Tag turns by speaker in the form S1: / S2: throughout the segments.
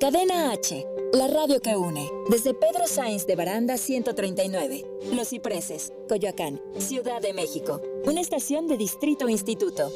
S1: Cadena H, la radio que une. Desde Pedro Sainz de Baranda 139, Los Cipreses, Coyoacán, Ciudad de México. Una estación de Distrito Instituto.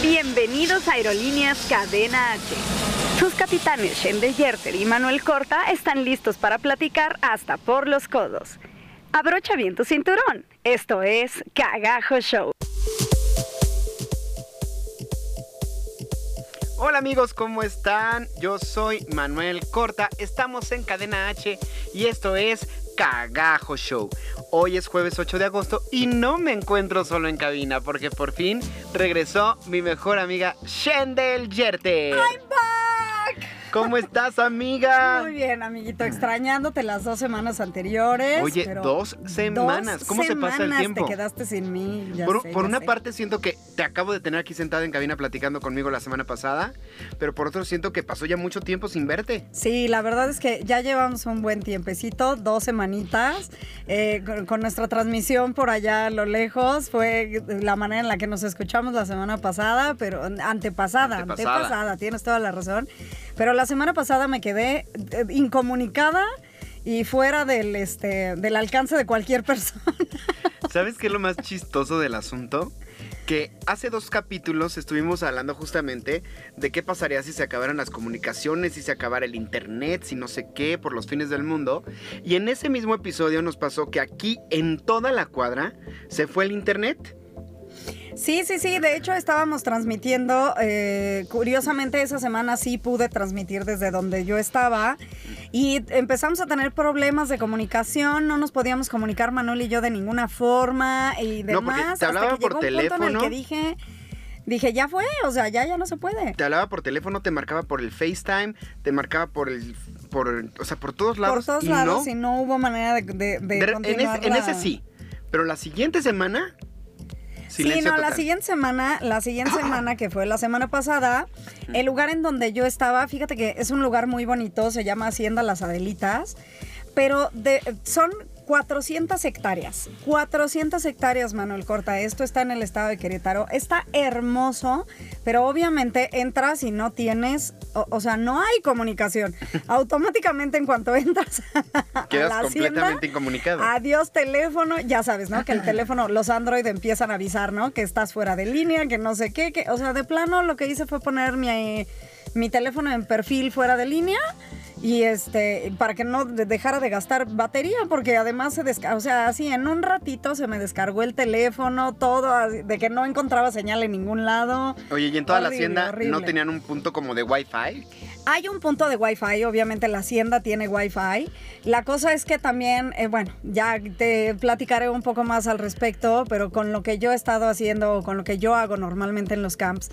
S2: Bienvenidos a Aerolíneas Cadena H. Sus capitanes Shende Yerter y Manuel Corta están listos para platicar hasta por los codos. Abrocha bien tu cinturón. Esto es Cagajo Show.
S3: Hola amigos, ¿cómo están? Yo soy Manuel Corta, estamos en Cadena H y esto es Cagajo Show. Hoy es jueves 8 de agosto y no me encuentro solo en cabina porque por fin regresó mi mejor amiga Shendel Yerter.
S4: I'm back.
S3: ¿Cómo estás, amiga?
S4: Muy bien, amiguito, extrañándote las dos semanas anteriores.
S3: Oye,
S4: pero
S3: dos semanas. ¿Cómo se pasa el tiempo?
S4: Te quedaste sin mí. ya
S3: Por,
S4: sé,
S3: por
S4: ya
S3: una
S4: sé.
S3: parte siento que te acabo de tener aquí sentada en cabina platicando conmigo la semana pasada, pero por otro siento que pasó ya mucho tiempo sin verte.
S4: Sí, la verdad es que ya llevamos un buen tiempecito, dos semanitas, eh, con, con nuestra transmisión por allá a lo lejos. Fue la manera en la que nos escuchamos la semana pasada, pero antepasada,
S3: Antepasada.
S4: antepasada, tienes toda la razón. Pero la semana pasada me quedé eh, incomunicada y fuera del, este, del alcance de cualquier persona.
S3: ¿Sabes qué es lo más chistoso del asunto? Que hace dos capítulos estuvimos hablando justamente de qué pasaría si se acabaran las comunicaciones, si se acabara el internet, si no sé qué, por los fines del mundo. Y en ese mismo episodio nos pasó que aquí en toda la cuadra se fue el internet.
S4: Sí, sí, sí. De hecho, estábamos transmitiendo. eh, curiosamente, esa semana sí pude transmitir desde donde yo estaba. Y empezamos a tener problemas de comunicación. No nos podíamos comunicar Manuel y yo de ninguna forma y
S3: No, porque
S4: demás.
S3: te hablaba
S4: hasta que
S3: por
S4: llegó un punto en el
S3: teléfono.
S4: que dije. Dije, ya fue, o sea, ya, ya no se puede.
S3: Te hablaba por teléfono, te marcaba por el FaceTime, te marcaba por el. Por, o sea, por todos lados.
S4: Por todos
S3: y
S4: lados
S3: no.
S4: y no hubo manera de, de, de
S3: De- en,
S4: continuar
S3: en
S4: la-
S3: ese sí. Pero la siguiente semana.
S4: Sí, no, la siguiente semana, la siguiente semana que fue la semana pasada, el lugar en donde yo estaba, fíjate que es un lugar muy bonito, se llama Hacienda Las Adelitas, pero de, son 400 hectáreas, 400 hectáreas, Manuel Corta, esto está en el estado de Querétaro, está hermoso, pero obviamente entras y no tienes, o, o sea, no hay comunicación. Automáticamente en cuanto entras a
S3: Quedas
S4: la hacienda,
S3: completamente incomunicado.
S4: Adiós teléfono, ya sabes, ¿no? Que el teléfono, los Android empiezan a avisar, ¿no? Que estás fuera de línea, que no sé qué, que, o sea, de plano lo que hice fue poner mi, mi teléfono en perfil fuera de línea y este, para que no de- dejara de gastar batería, porque además se descargó, o sea, así en un ratito se me descargó el teléfono, todo, así, de que no encontraba señal en ningún lado.
S3: Oye, y en toda la
S4: Horrible,
S3: hacienda no tenían un punto como de Wi-Fi.
S4: Hay un punto de Wi-Fi, obviamente la hacienda tiene Wi-Fi. La cosa es que también, eh, bueno, ya te platicaré un poco más al respecto, pero con lo que yo he estado haciendo, con lo que yo hago normalmente en los camps,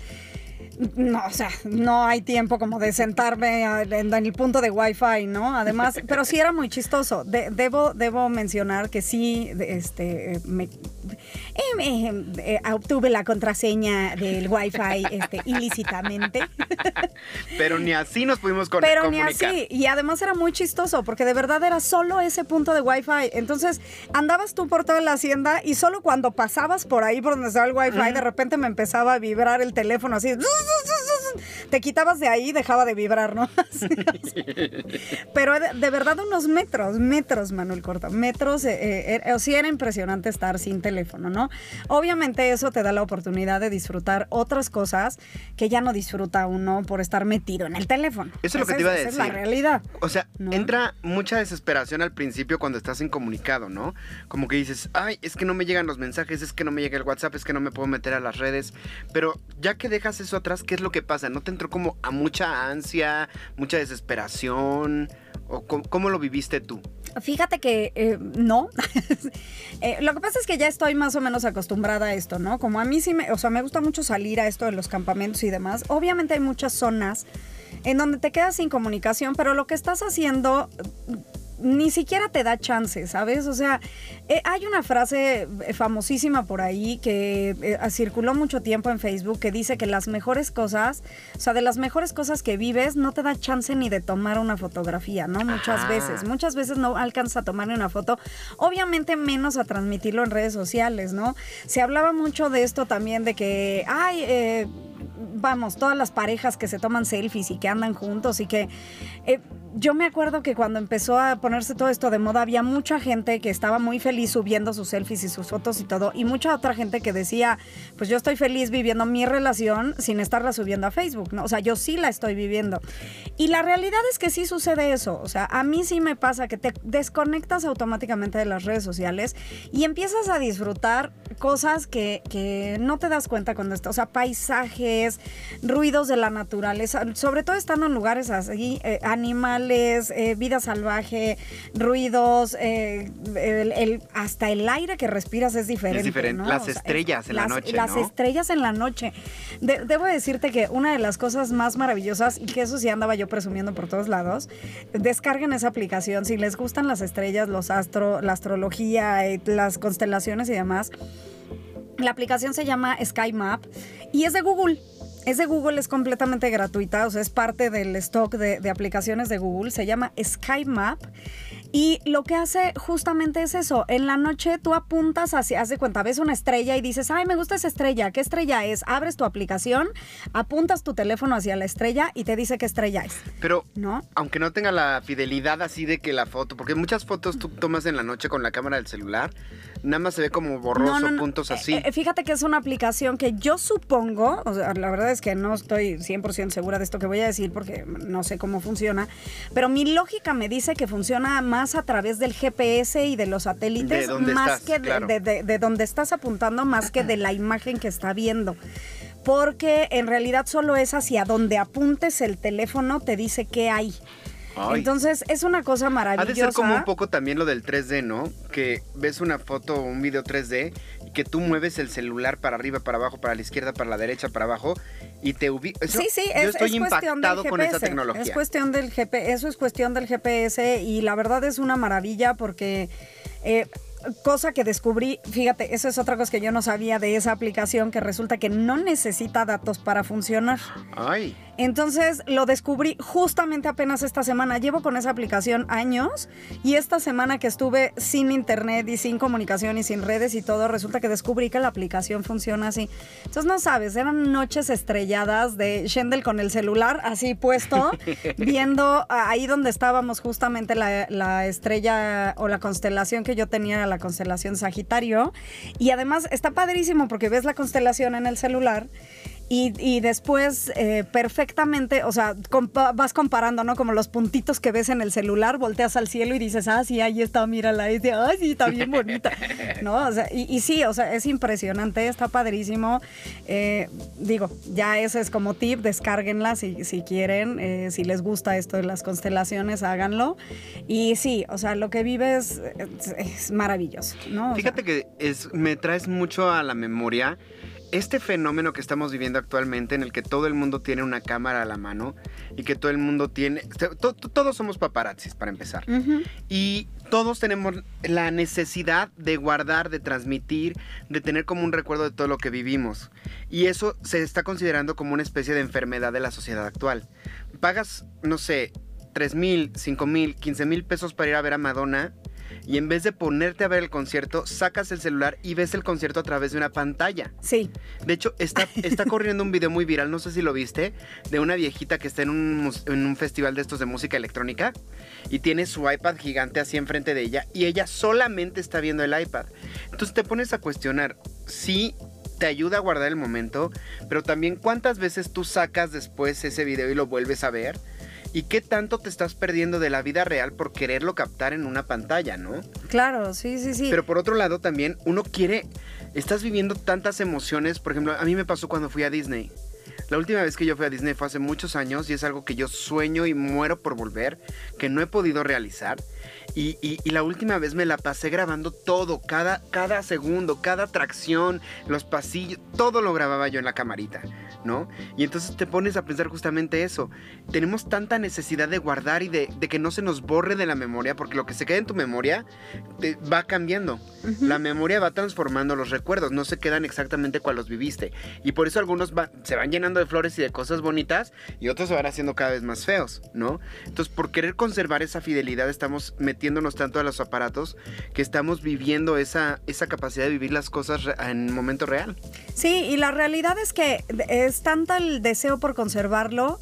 S4: no, o sea, no hay tiempo como de sentarme en, el punto de Wi-Fi, ¿no? Además, pero sí era muy chistoso. De- debo, debo mencionar que sí, este, eh, me, eh, me- eh, obtuve la contraseña del Wi-Fi este, ilícitamente.
S3: Pero ni así nos pudimos con
S4: Pero ni
S3: comunicar.
S4: así. Y además era muy chistoso porque de verdad era solo ese punto de Wi-Fi. Entonces andabas tú por toda la hacienda y solo cuando pasabas por ahí por donde estaba el Wi-Fi, de repente me empezaba a vibrar el teléfono así. Te quitabas de ahí y dejaba de vibrar, ¿no? Pero de, de verdad unos metros, metros, Manuel Corta, metros. eh, eh, o sí era impresionante estar sin teléfono, ¿no? Obviamente eso te da la oportunidad de disfrutar otras cosas que ya no disfruta uno por estar metido en el teléfono.
S3: Eso es lo que te iba a
S4: esa
S3: decir.
S4: es la realidad.
S3: O sea,
S4: ¿No?
S3: entra mucha desesperación al principio cuando estás incomunicado, ¿no? Como que dices, ay, es que no me llegan los mensajes, es que no me llega el WhatsApp, es que no me puedo meter a las redes. Pero ya que dejas eso atrás, ¿qué es lo que pasa? ¿No te entró como a mucha ansia, mucha desesperación? ¿O cómo, cómo lo viviste tú?
S4: Fíjate que eh, no. Eh, lo que pasa es que ya estoy más o menos acostumbrada a esto, ¿no? Como a mí sí me, o sea, me gusta mucho salir a esto de los campamentos y demás. Obviamente hay muchas zonas en donde te quedas sin comunicación, pero lo que estás haciendo ni siquiera te da chance, ¿sabes? O sea, eh, hay una frase eh, famosísima por ahí que eh, circuló mucho tiempo en Facebook que dice que las mejores cosas, o sea, de las mejores cosas que vives, no te da chance ni de tomar una fotografía, ¿no? Muchas
S3: Ajá.
S4: veces, muchas veces no alcanza a tomar una foto, obviamente menos a transmitirlo en redes sociales, ¿no? Se hablaba mucho de esto también, de que, ay, eh, vamos, todas las parejas que se toman selfies y que andan juntos y que... eh, yo me acuerdo que cuando empezó a ponerse todo esto de moda, había mucha gente que estaba muy feliz subiendo sus selfies y sus fotos y todo, y mucha otra gente que decía, pues yo estoy feliz viviendo mi relación sin estarla subiendo a Facebook, ¿no? O sea, yo sí la estoy viviendo. Y la realidad es que sí sucede eso, o sea, a mí sí me pasa que te desconectas automáticamente de las redes sociales y empiezas a disfrutar cosas que, que no te das cuenta cuando estás, o sea, paisajes, ruidos de la naturaleza, sobre todo estando en lugares así, eh, animales, eh, vida salvaje, ruidos, eh, el- el- hasta el aire que respiras es diferente.
S3: Es diferente.
S4: ¿no?
S3: Las
S4: O sea, es-
S3: estrellas en la noche,
S4: Las
S3: ¿no?
S4: estrellas en la noche. De- debo decirte que una de las cosas más maravillosas, y que eso sí andaba yo presumiendo por todos lados, descarguen esa aplicación. Si les gustan las estrellas, los astro, la astrología, eh, las constelaciones y demás, la aplicación se llama Sky Map y es de Google. Es de Google, es completamente gratuita, o sea, es parte del stock de, de aplicaciones de Google. Se llama Sky Map. Y lo que hace justamente es eso. En la noche tú apuntas hacia, haz de cuenta, ves una estrella y dices, ay, me gusta esa estrella. ¿Qué estrella es? Abres tu aplicación, apuntas tu teléfono hacia la estrella y te dice qué estrella es.
S3: Pero
S4: ¿No?
S3: aunque no tenga la fidelidad así de que la foto, porque muchas fotos tú tomas en la noche con la cámara del celular, nada más se ve como borroso,
S4: No, no, no.
S3: puntos así.
S4: Eh, eh, fíjate que es una aplicación que yo supongo, o sea, la verdad es que no estoy 100% segura de esto que voy a decir porque no sé cómo funciona, pero mi lógica me dice que funciona más a través del GPS y de los satélites,
S3: De
S4: más
S3: estás,
S4: que de,
S3: claro.
S4: de- de- de donde estás apuntando, más que de la imagen que está viendo. Porque en realidad solo es hacia donde apuntes el teléfono te dice qué hay.
S3: Ay.
S4: Entonces es una cosa
S3: Ha
S4: maravillosa.
S3: de ser como un poco también lo del 3D, ¿no? Que ves una foto o un video 3D y que tú mueves el celular para arriba, para abajo, para la izquierda, para la derecha, para abajo y te ubicas.
S4: Sí, sí,
S3: Yo
S4: es,
S3: estoy
S4: es del
S3: impactado con esa tecnología.
S4: Es cuestión del GPS, eso es cuestión del GPS y la verdad es una maravilla porque eh, cosa que descubrí, fíjate, eso es otra cosa que yo no sabía de esa aplicación que resulta que no necesita datos para funcionar.
S3: Ay,
S4: Entonces lo descubrí justamente apenas esta semana. Llevo con esa aplicación años y esta semana que estuve sin internet y sin comunicación y sin redes y todo, resulta que descubrí que la aplicación funciona así. Entonces no sabes, eran noches estrelladas de Shendel con el celular así puesto, viendo ahí donde estábamos justamente la, la estrella o la constelación que yo tenía era la constelación Sagitario. Y además está padrísimo porque ves la constelación en el celular. Y, después eh, perfectamente, o sea, vas comparando, ¿no? Como los puntitos que ves en el celular, volteas al cielo y dices, ah, sí, ahí está, mírala, y sí, está bien bonita, ¿no? O sea, y, sí, o sea, es impresionante, está padrísimo. Eh, digo, ya ese es como tip, descárguenla si, si quieren, eh, si les gusta esto de las constelaciones, háganlo. Y sí, o sea, lo que vives es, maravilloso, ¿no?
S3: Fíjate que es, me traes mucho a la memoria este fenómeno que estamos viviendo actualmente en el que todo el mundo tiene una cámara a la mano y que todo el mundo tiene... to- to- todos somos paparazzis, para empezar. Y todos tenemos la necesidad de guardar, de transmitir, de tener como un recuerdo de todo lo que vivimos. Y eso se está considerando como una especie de enfermedad de la sociedad actual. Pagas, no sé, 3 mil, 5 mil, 15 mil pesos para ir a ver a Madonna. Y en vez de ponerte a ver el concierto, sacas el celular y ves el concierto a través de una pantalla.
S4: Sí,
S3: De hecho, está, está corriendo un video muy viral, no sé si lo viste, de una viejita que está en un, en un festival de estos de música electrónica y tiene su iPad gigante así enfrente de ella y ella solamente está viendo el iPad. Entonces te pones a cuestionar, sí te ayuda a guardar el momento, pero también cuántas veces tú sacas después ese video y lo vuelves a ver. ¿Y qué tanto te estás perdiendo de la vida real por quererlo captar en una pantalla, no?
S4: claro, sí, sí, sí.
S3: Pero por otro lado también uno quiere, estás viviendo tantas emociones, por ejemplo, a mí me pasó cuando fui a Disney. La última vez que yo fui a Disney fue hace muchos años y es algo que yo sueño y muero por volver, que no he podido realizar. Y, y- y la última vez me la pasé grabando todo, cada, cada segundo, cada tracción, los pasillos, todo lo grababa yo en la camarita, ¿no? Y entonces te pones a pensar justamente eso. Tenemos tanta necesidad de guardar y de, de que no se nos borre de la memoria, porque lo que se queda en tu memoria te va cambiando. La memoria va transformando los recuerdos, no se quedan exactamente cual los viviste. Y por eso algunos va- se van llenando de flores y de cosas bonitas y otros se van haciendo cada vez más feos, ¿no? Entonces, por querer conservar esa fidelidad, estamos metiéndonos tanto a los aparatos que estamos viviendo esa, esa capacidad de vivir las cosas en momento real.
S4: Sí, y la realidad es que es tanta el deseo por conservarlo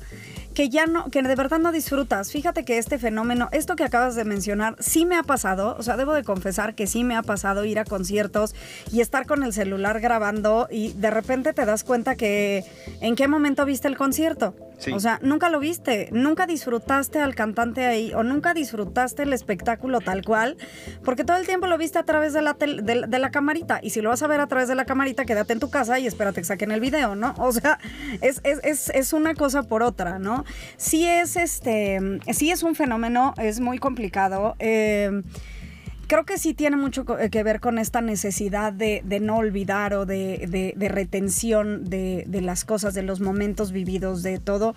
S4: que ya no, que de verdad no disfrutas. Fíjate que este fenómeno, esto que acabas de mencionar, sí me ha pasado, o sea, debo de confesar que sí me ha pasado ir a conciertos y estar con el celular grabando y de repente te das cuenta que en qué momento viste el concierto. O sea, nunca lo viste, nunca disfrutaste al cantante ahí o nunca disfrutaste el espectáculo tal cual, porque todo el tiempo lo viste a través de la, de la camarita. Y si lo vas a ver a través de la camarita, quédate en tu casa y espérate que saquen el video, ¿no? O sea, es, es, es, es una cosa por otra, ¿no? Sí es, este, sí es un fenómeno, es muy complicado. eh, creo que sí tiene mucho co- que ver con esta necesidad de, de no olvidar o de, de- de retención de, las cosas, de los momentos vividos, de todo.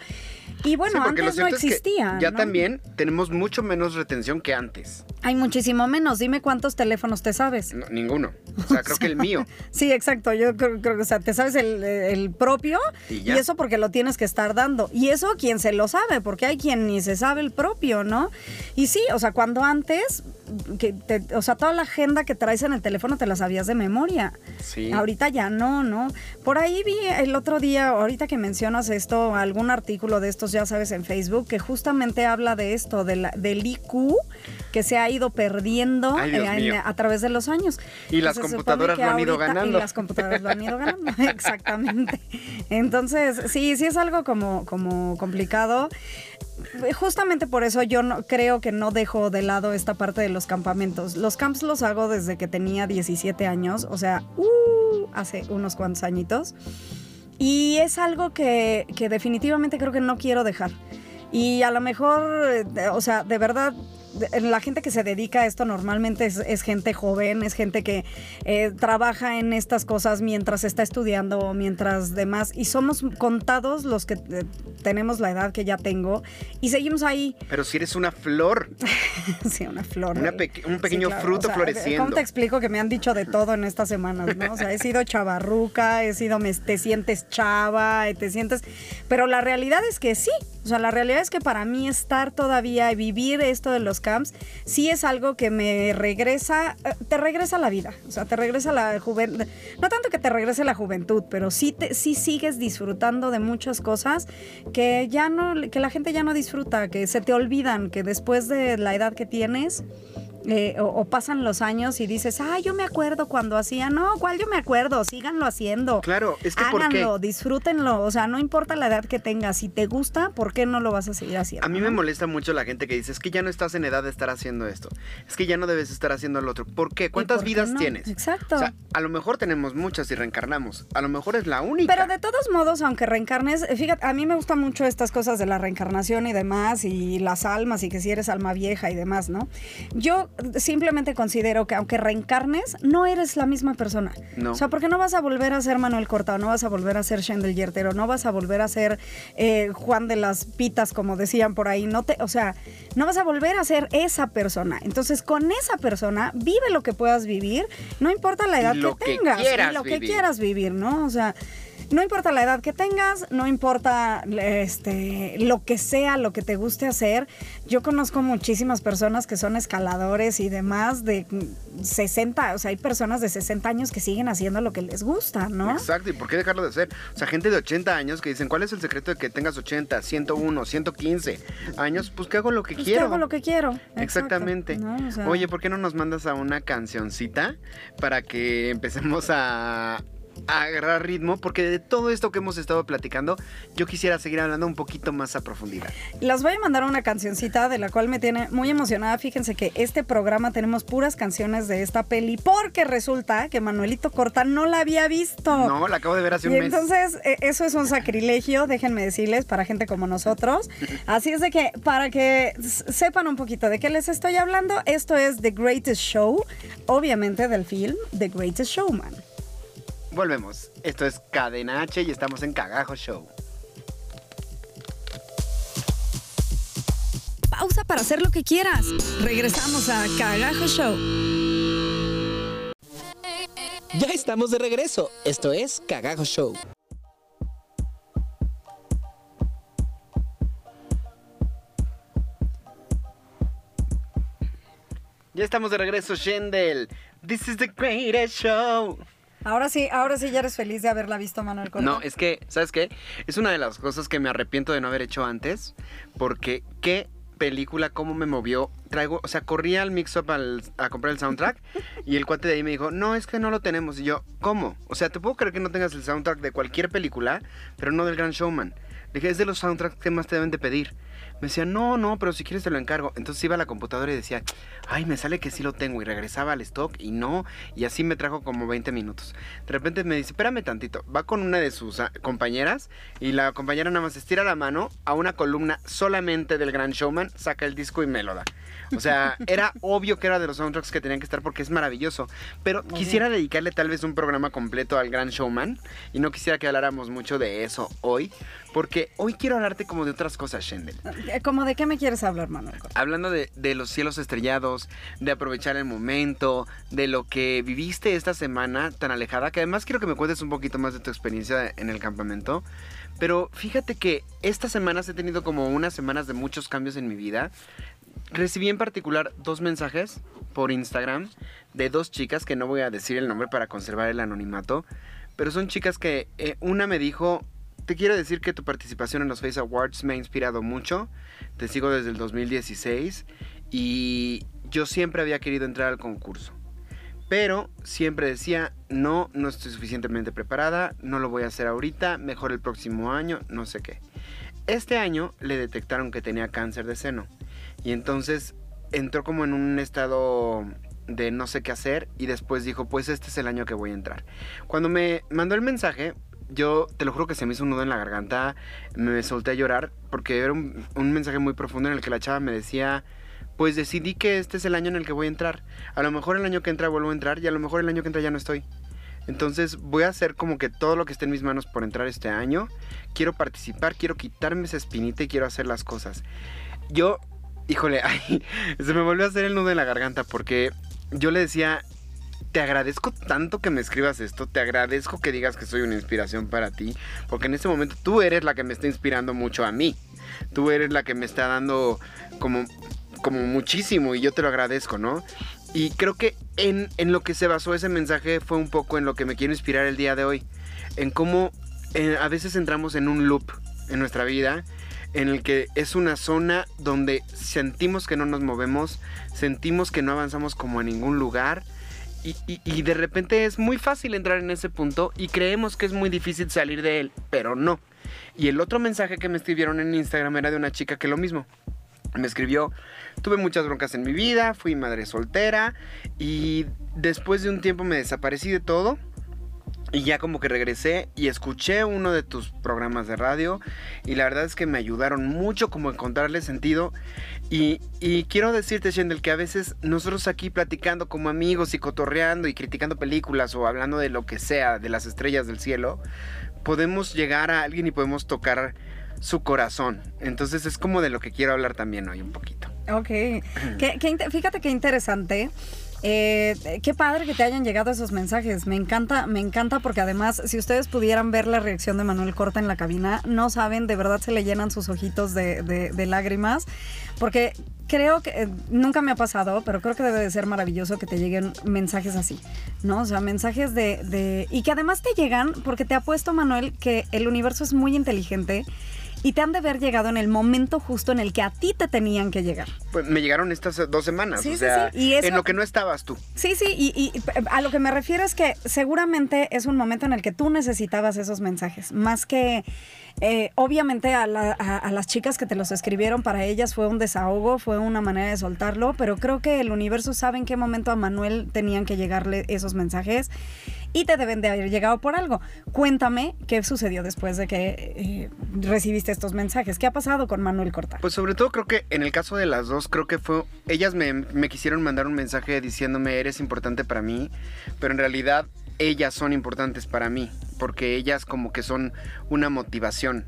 S4: Y bueno,
S3: Sí,
S4: antes no
S3: cierto es que
S4: existía.
S3: ya
S4: ¿no?
S3: también tenemos mucho menos retención que antes.
S4: Hay muchísimo menos. Dime cuántos teléfonos te sabes.
S3: No, ninguno. O sea, creo que el mío.
S4: Sí, exacto. Yo creo, que, o sea, te sabes el, el propio
S3: Y
S4: y, eso porque lo tienes que estar dando. Y eso quien se lo sabe, porque hay quien ni se sabe el propio, ¿no? Y sí, o sea, cuando antes, que te- o sea, toda la agenda que traes en el teléfono te la sabías de memoria.
S3: Sí.
S4: Ahorita ya no, ¿no? Por ahí vi el otro día, ahorita que mencionas esto, algún artículo de estos, ya sabes, en Facebook, que justamente habla de esto, de la- del IQ que se ha ido perdiendo
S3: Ay,
S4: en- a través de los años.
S3: Y las computadoras lo han ido ganando.
S4: Y las computadoras lo han ido ganando, exactamente. Entonces, sí, sí es algo como, como complicado. Justamente por eso yo no, creo que no dejo de lado esta parte de los campamentos. Los camps los hago desde que tenía 17 años, o sea, uh, hace unos cuantos añitos. Y es algo que, que definitivamente creo que no quiero dejar. Y a lo mejor, eh, o sea, de verdad, la gente que se dedica a esto normalmente es, es gente joven, es gente que eh, trabaja en estas cosas mientras está estudiando o mientras demás. Y somos contados los que eh, tenemos la edad que ya tengo y seguimos ahí.
S3: Pero si eres una flor,
S4: sí, una flor.
S3: Una
S4: eh.
S3: un pequeño fruto
S4: o sea,
S3: floreciendo.
S4: ¿Cómo te explico que me han dicho de todo en estas semanas, no? O sea, he sido chavarruca, he sido me- te sientes chava, te sientes... Pero la realidad es que sí. O sea, la realidad es que para mí estar todavía y vivir esto de los camps, sí es algo que me regresa, eh, te regresa la vida. O sea, te regresa la juventud. No tanto que te regrese la juventud, pero sí, te, sí sigues disfrutando de muchas cosas que ya no, que la gente ya no disfruta, que se te olvidan, que después de la edad que tienes, eh, o, o pasan los años y dices, ah, yo me acuerdo cuando hacía, no, ¿cuál yo me acuerdo? Síganlo haciendo.
S3: claro, es que ¿por qué?
S4: Háganlo, disfrútenlo, o sea, no importa la edad que tengas, si te gusta, ¿por qué no lo vas a seguir haciendo?
S3: A mí
S4: no?
S3: me molesta mucho la gente que dice, es que ya no estás en edad de estar haciendo esto. Es que ya no debes estar haciendo lo otro. ¿Por qué? ¿Cuántas
S4: por qué
S3: vidas
S4: no?
S3: tienes?
S4: Exacto.
S3: O sea, a lo mejor tenemos muchas y reencarnamos. A lo mejor es la única.
S4: Pero de todos modos, aunque reencarnes, eh, fíjate, a mí me gustan mucho estas cosas de la reencarnación y demás, y las almas, y que si eres alma vieja y demás, ¿no? Yo simplemente considero que aunque reencarnes, no eres la misma persona.
S3: No.
S4: O sea, porque no vas a volver a ser Manuel Cortado, no vas a volver a ser Shendel Yertero, no vas a volver a ser eh, Juan de las Pitas, como decían por ahí. No te, o sea, no vas a volver a ser esa persona. Entonces, con esa persona, vive lo que puedas vivir, no importa la edad que
S3: que
S4: tengas, y lo que quieras vivir, ¿no? O sea, no importa la edad que tengas, no importa este, lo que sea, lo que te guste hacer. Yo conozco muchísimas personas que son escaladores y demás de 60, o sea, hay personas de 60 años que siguen haciendo lo que les gusta, ¿no?
S3: Exacto, ¿y por qué dejarlo de hacer? O sea, gente de 80 años que dicen, ¿cuál es el secreto de que tengas 80, 101, 115 años? Pues que hago lo que
S4: Pues que
S3: quiero.
S4: hago lo que quiero. Exacto,
S3: Exactamente.
S4: ¿no? O sea,
S3: Oye, ¿por qué no nos mandas a una cancioncita para que empecemos a agarrar ritmo porque de todo esto que hemos estado platicando, yo quisiera seguir hablando un poquito más a profundidad.
S4: Las voy a mandar una cancioncita de la cual me tiene muy emocionada. Fíjense que este programa tenemos puras canciones de esta peli porque resulta que Manuelito Corta no la había visto.
S3: No, la acabo de ver hace un mes.
S4: entonces, eh, eso es un sacrilegio, déjenme decirles, para gente como nosotros. Así es de que, para que sepan un poquito de qué les estoy hablando, esto es The Greatest Show, obviamente del film The Greatest Showman.
S3: Volvemos. Esto es Cadena H y estamos en Cagajo Show.
S4: Pausa para hacer lo que quieras. Regresamos a Cagajo Show.
S5: Ya estamos de regreso. Esto es Cagajo Show.
S3: Ya estamos de regreso, Shendel. This is the greatest show.
S4: Ahora sí, ahora sí ya eres feliz de haberla visto, Manuel.
S3: No, es que, ¿sabes qué? Es una de las cosas que me arrepiento de no haber hecho antes. Porque qué película, cómo me movió. Traigo, o sea, corrí al mix-up a comprar el soundtrack y el cuate de ahí me dijo, no, es que no lo tenemos. Y yo, ¿cómo? O sea, te puedo creer que no tengas el soundtrack de cualquier película, pero no del Gran Showman. Dije, es de los soundtracks que más te deben de pedir. Me decía, no, no, pero si quieres te lo encargo. Entonces iba a la computadora y decía, ay, me sale que sí lo tengo. Y regresaba al stock y no. Y así me trajo como 20 minutos. De repente me dice, espérame tantito. Va con una de sus ah, compañeras y la compañera nada más estira la mano a una columna solamente del Gran Showman, saca el disco y me lo da. O sea, era obvio que era de los soundtracks que tenían que estar porque es maravilloso. Pero quisiera dedicarle tal vez un programa completo al Gran Showman y no quisiera que habláramos mucho de eso hoy. Porque hoy quiero hablarte como de otras cosas, Shendel.
S4: Eh, ¿Cómo de qué me quieres hablar, Manuel?
S3: Hablando de, de los cielos estrellados, de aprovechar el momento, de lo que viviste esta semana tan alejada, que además quiero que me cuentes un poquito más de tu experiencia en el campamento. Pero fíjate que estas semanas he tenido como unas semanas de muchos cambios en mi vida. Recibí en particular dos mensajes por Instagram de dos chicas que no voy a decir el nombre para conservar el anonimato, pero son chicas que eh, una me dijo, te quiero decir que tu participación en los Face Awards me ha inspirado mucho, te sigo desde el 2016 y yo siempre había querido entrar al concurso. Pero siempre decía, no, no estoy suficientemente preparada, no lo voy a hacer ahorita, mejor el próximo año, no sé qué. Este año le detectaron que tenía cáncer de seno y entonces entró como en un estado de no sé qué hacer y después dijo, pues este es el año que voy a entrar. Cuando me mandó el mensaje, yo te lo juro que se me hizo un nudo en la garganta, me solté a llorar porque era un, mensaje muy profundo en el que la chava me decía, pues decidí que este es el año en el que voy a entrar. A lo mejor el año que entra vuelvo a entrar y a lo mejor el año que entra ya no estoy. Entonces voy a hacer como que todo lo que esté en mis manos por entrar este año. Quiero participar, quiero quitarme esa espinita y quiero hacer las cosas. Yo, híjole, ay, se me volvió a hacer el nudo en la garganta porque yo le decía, te agradezco tanto que me escribas esto, te agradezco que digas que soy una inspiración para ti, porque en este momento tú eres la que me está inspirando mucho a mí. Tú eres la que me está dando como, como muchísimo y yo te lo agradezco, ¿no? Y creo que en, en lo que se basó ese mensaje fue un poco en lo que me quiero inspirar el día de hoy. En cómo eh, a veces entramos en un loop en nuestra vida en el que es una zona donde sentimos que no nos movemos, sentimos que no avanzamos como a ningún lugar y, y- y de repente es muy fácil entrar en ese punto y creemos que es muy difícil salir de él, pero no. Y el otro mensaje que me escribieron en Instagram era de una chica que lo mismo. Me escribió, tuve muchas broncas en mi vida, fui madre soltera y después de un tiempo me desaparecí de todo y ya como que regresé y escuché uno de tus programas de radio y la verdad es que me ayudaron mucho como encontrarle sentido y, y quiero decirte Shendel que a veces nosotros aquí platicando como amigos y cotorreando y criticando películas o hablando de lo que sea, de las estrellas del cielo, podemos llegar a alguien y podemos tocar su corazón. Entonces es como de lo que quiero hablar también hoy un poquito.
S4: Ok. Qué- qué inte- fíjate qué interesante. Eh, qué padre que te hayan llegado esos mensajes. Me encanta, me encanta porque además, si ustedes pudieran ver la reacción de Manuel Corta en la cabina, no saben, de verdad se le llenan sus ojitos de, lágrimas. Porque creo que eh, nunca me ha pasado, pero creo que debe de ser maravilloso que te lleguen mensajes así, ¿no? O sea, mensajes de, de- y que además te llegan porque te ha puesto Manuel que el universo es muy inteligente y te han de haber llegado en el momento justo en el que a ti te tenían que llegar.
S3: Pues me llegaron estas dos semanas,
S4: Sí,
S3: o
S4: sí,
S3: sea,
S4: sí, y eso-
S3: en lo que no estabas tú.
S4: Sí, sí, y, y a lo que me refiero es que seguramente es un momento en el que tú necesitabas esos mensajes, más que eh, obviamente a, la- a- a las chicas que te los escribieron, para ellas fue un desahogo, fue una manera de soltarlo, pero creo que el universo sabe en qué momento a Manuel tenían que llegarle esos mensajes y te deben de haber llegado por algo. Cuéntame qué sucedió después de que eh, recibiste estos mensajes. ¿Qué ha pasado con Manuel Corta?
S3: Pues sobre todo creo que en el caso de las dos, creo que fue, ellas me, me quisieron mandar un mensaje diciéndome eres importante para mí, pero en realidad ellas son importantes para mí, porque ellas como que son una motivación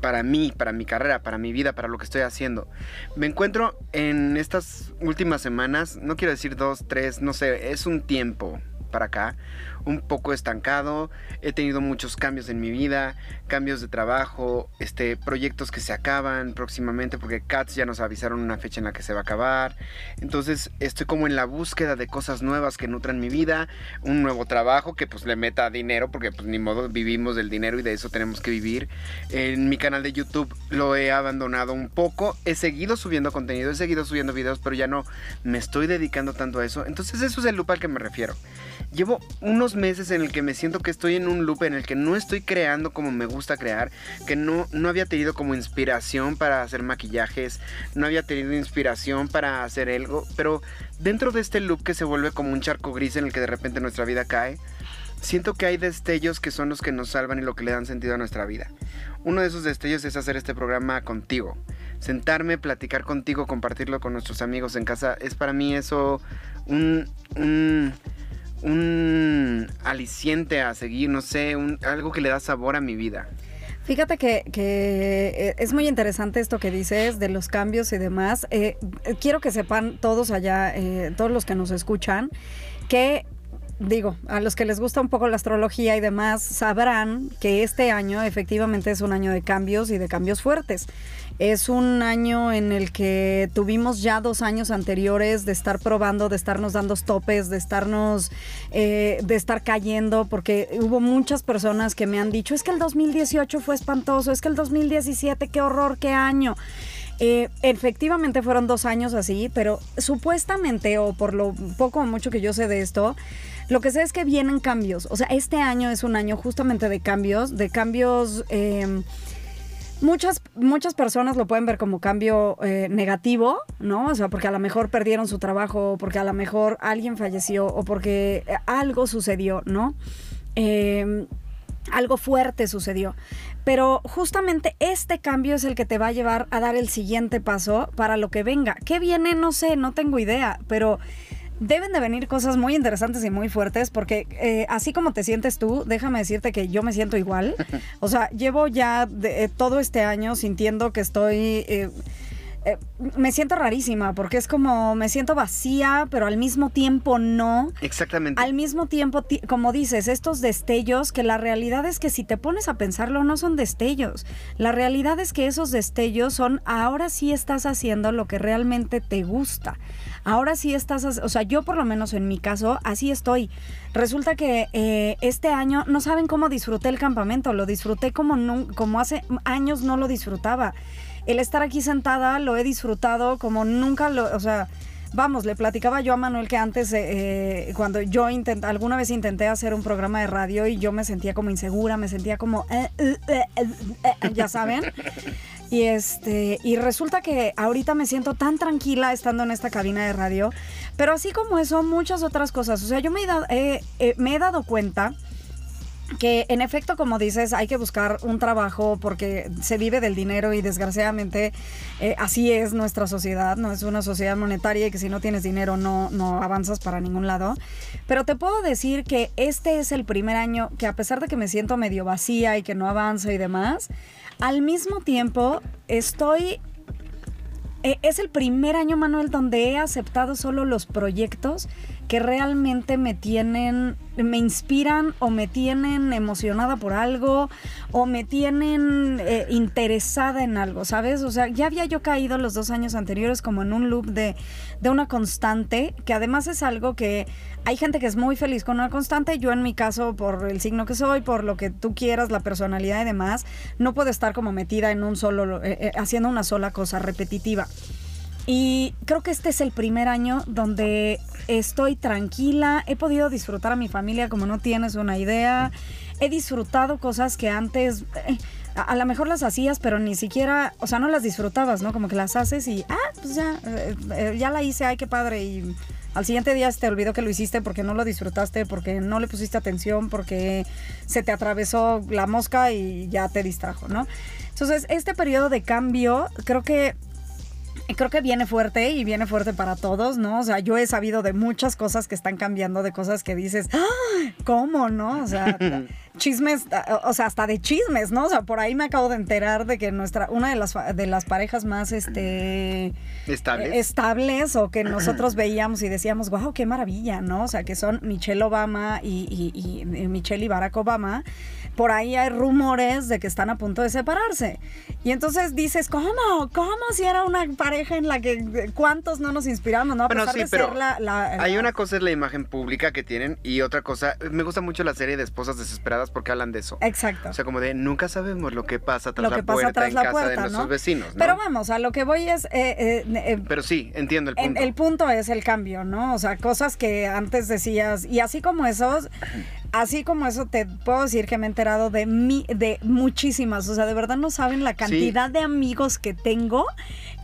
S3: para mí, para mi carrera, para mi vida, para lo que estoy haciendo. Me encuentro en estas últimas semanas, no quiero decir dos, tres, no sé, es un tiempo para acá, un poco estancado, he tenido muchos cambios en mi vida, cambios de trabajo, este, proyectos que se acaban próximamente porque Cats ya nos avisaron una fecha en la que se va a acabar. Entonces estoy como en la búsqueda de cosas nuevas que nutran mi vida, un nuevo trabajo que pues le meta dinero porque pues ni modo vivimos del dinero y de eso tenemos que vivir. En mi canal de YouTube lo he abandonado un poco, he seguido subiendo contenido, he seguido subiendo videos, pero ya no me estoy dedicando tanto a eso. Entonces eso es el loop al que me refiero. Llevo unos meses en el que me siento que estoy en un loop en el que no estoy creando como me gusta crear, que no, no había tenido como inspiración para hacer maquillajes, no había tenido inspiración para hacer algo, pero dentro de este loop que se vuelve como un charco gris en el que de repente nuestra vida cae, siento que hay destellos que son los que nos salvan y lo que le dan sentido a nuestra vida. Uno de esos destellos es hacer este programa contigo. Sentarme, platicar contigo, compartirlo con nuestros amigos en casa. Es para mí eso un, un, un aliciente a seguir, no sé, un- algo que le da sabor a mi vida.
S4: Fíjate que, que, eh, es muy interesante esto que dices de los cambios y demás. Eh, quiero que sepan todos allá, eh, todos los que nos escuchan, que digo, a los que les gusta un poco la astrología y demás, sabrán que este año efectivamente es un año de cambios y de cambios fuertes. Es un año en el que tuvimos ya dos años anteriores de estar probando, de estarnos dando topes, de estarnos, eh, de estar cayendo, porque hubo muchas personas que me han dicho, es que el 2018 fue espantoso, es que el 2017, qué horror, qué año. Eh, efectivamente fueron dos años así, pero supuestamente, o por lo poco o mucho que yo sé de esto, lo que sé es que vienen cambios. O sea, este año es un año justamente de cambios, de cambios... eh, Muchas, muchas personas lo pueden ver como cambio eh, negativo, ¿no? O sea, porque a lo mejor perdieron su trabajo, o porque a lo mejor alguien falleció, o porque eh, algo sucedió, ¿no? Eh, algo fuerte sucedió. Pero justamente este cambio es el que te va a llevar a dar el siguiente paso para lo que venga. ¿Qué viene? No sé, no tengo idea, pero deben de venir cosas muy interesantes y muy fuertes porque eh, así como te sientes tú, déjame decirte que yo me siento igual. O sea, llevo ya de- eh, todo este año sintiendo que estoy... eh, me siento rarísima porque es como me siento vacía, pero al mismo tiempo no.
S3: Exactamente.
S4: Al mismo tiempo, ti- como dices, estos destellos, que la realidad es que si te pones a pensarlo, no son destellos. La realidad es que esos destellos son, ahora sí estás haciendo lo que realmente te gusta. Ahora sí estás, o sea, yo por lo menos en mi caso, así estoy. Resulta que eh, este año, no saben cómo disfruté el campamento, lo disfruté como, nun- como hace años no lo disfrutaba. El estar aquí sentada lo he disfrutado como nunca lo, o sea, Vamos, le platicaba yo a Manuel que antes, eh, eh, cuando yo intent, alguna vez intenté hacer un programa de radio y yo me sentía como insegura, me sentía como, eh, ya saben. Y este, y resulta que ahorita me siento tan tranquila estando en esta cabina de radio, pero así como eso, muchas otras cosas. O sea, yo me he dado, eh, eh, me he dado cuenta que en efecto, como dices, hay que buscar un trabajo porque se vive del dinero y desgraciadamente eh, así es nuestra sociedad, no es una sociedad monetaria y que si no tienes dinero no, no avanzas para ningún lado. Pero te puedo decir que este es el primer año que a pesar de que me siento medio vacía y que no avanzo y demás, al mismo tiempo estoy eh, es el primer año, Manuel, donde he aceptado solo los proyectos que realmente me tienen me inspiran o me tienen emocionada por algo o me tienen eh, interesada en algo, ¿sabes? O sea, ya había yo caído los dos años anteriores como en un loop de, de una constante, que además es algo que hay gente que es muy feliz con una constante, yo en mi caso, por el signo que soy, por lo que tú quieras, la personalidad y demás, no puedo estar como metida en un solo, eh, eh, haciendo una sola cosa repetitiva. Y creo que este es el primer año donde estoy tranquila, he podido disfrutar a mi familia como no tienes una idea, he disfrutado cosas que antes eh, a, lo mejor las hacías, pero ni siquiera, o sea, no las disfrutabas, ¿no? Como que las haces y, ah, pues ya, eh, eh, ya la hice, ay, qué padre, y al siguiente día se te olvidó que lo hiciste porque no lo disfrutaste, porque no le pusiste atención, porque se te atravesó la mosca y ya te distrajo, ¿no? Entonces, este periodo de cambio, creo que Creo que viene fuerte y viene fuerte para todos, ¿no? O sea, yo he sabido de muchas cosas que están cambiando, de cosas que dices, ¡Ah! ¿cómo, no? O sea, chismes, o sea, hasta de chismes, ¿no? O sea, por ahí me acabo de enterar de que nuestra, una de las, de las parejas más, este...
S3: ¿Estables?
S4: eh, estables o que nosotros veíamos y decíamos, wow, qué maravilla, ¿no? O sea, que son Michelle Obama y, y- y- Michelle y Barack Obama. Por ahí hay rumores de que están a punto de separarse. Y entonces dices, ¿cómo? ¿Cómo si era una pareja en la que cuántos no nos inspiramos, ¿no? A
S3: Bueno,
S4: pesar
S3: sí,
S4: de
S3: pero
S4: ser la, la-
S3: Hay una cosa es la imagen pública que tienen y otra cosa, me gusta mucho la serie de esposas desesperadas porque hablan de eso.
S4: Exacto.
S3: O sea, como de nunca sabemos lo que pasa tras
S4: lo
S3: la
S4: que pasa
S3: puerta
S4: tras
S3: en
S4: la
S3: casa
S4: puerta,
S3: de nuestros
S4: ¿no?
S3: vecinos, ¿no?
S4: Pero vamos, a lo que voy es... eh, eh, eh,
S3: Pero sí, entiendo el punto.
S4: el punto es el cambio, ¿no? O sea, cosas que antes decías, y así como esos, así como eso te puedo decir que me he enterado de mi, de muchísimas, o sea, de verdad no saben la cantidad de amigos que tengo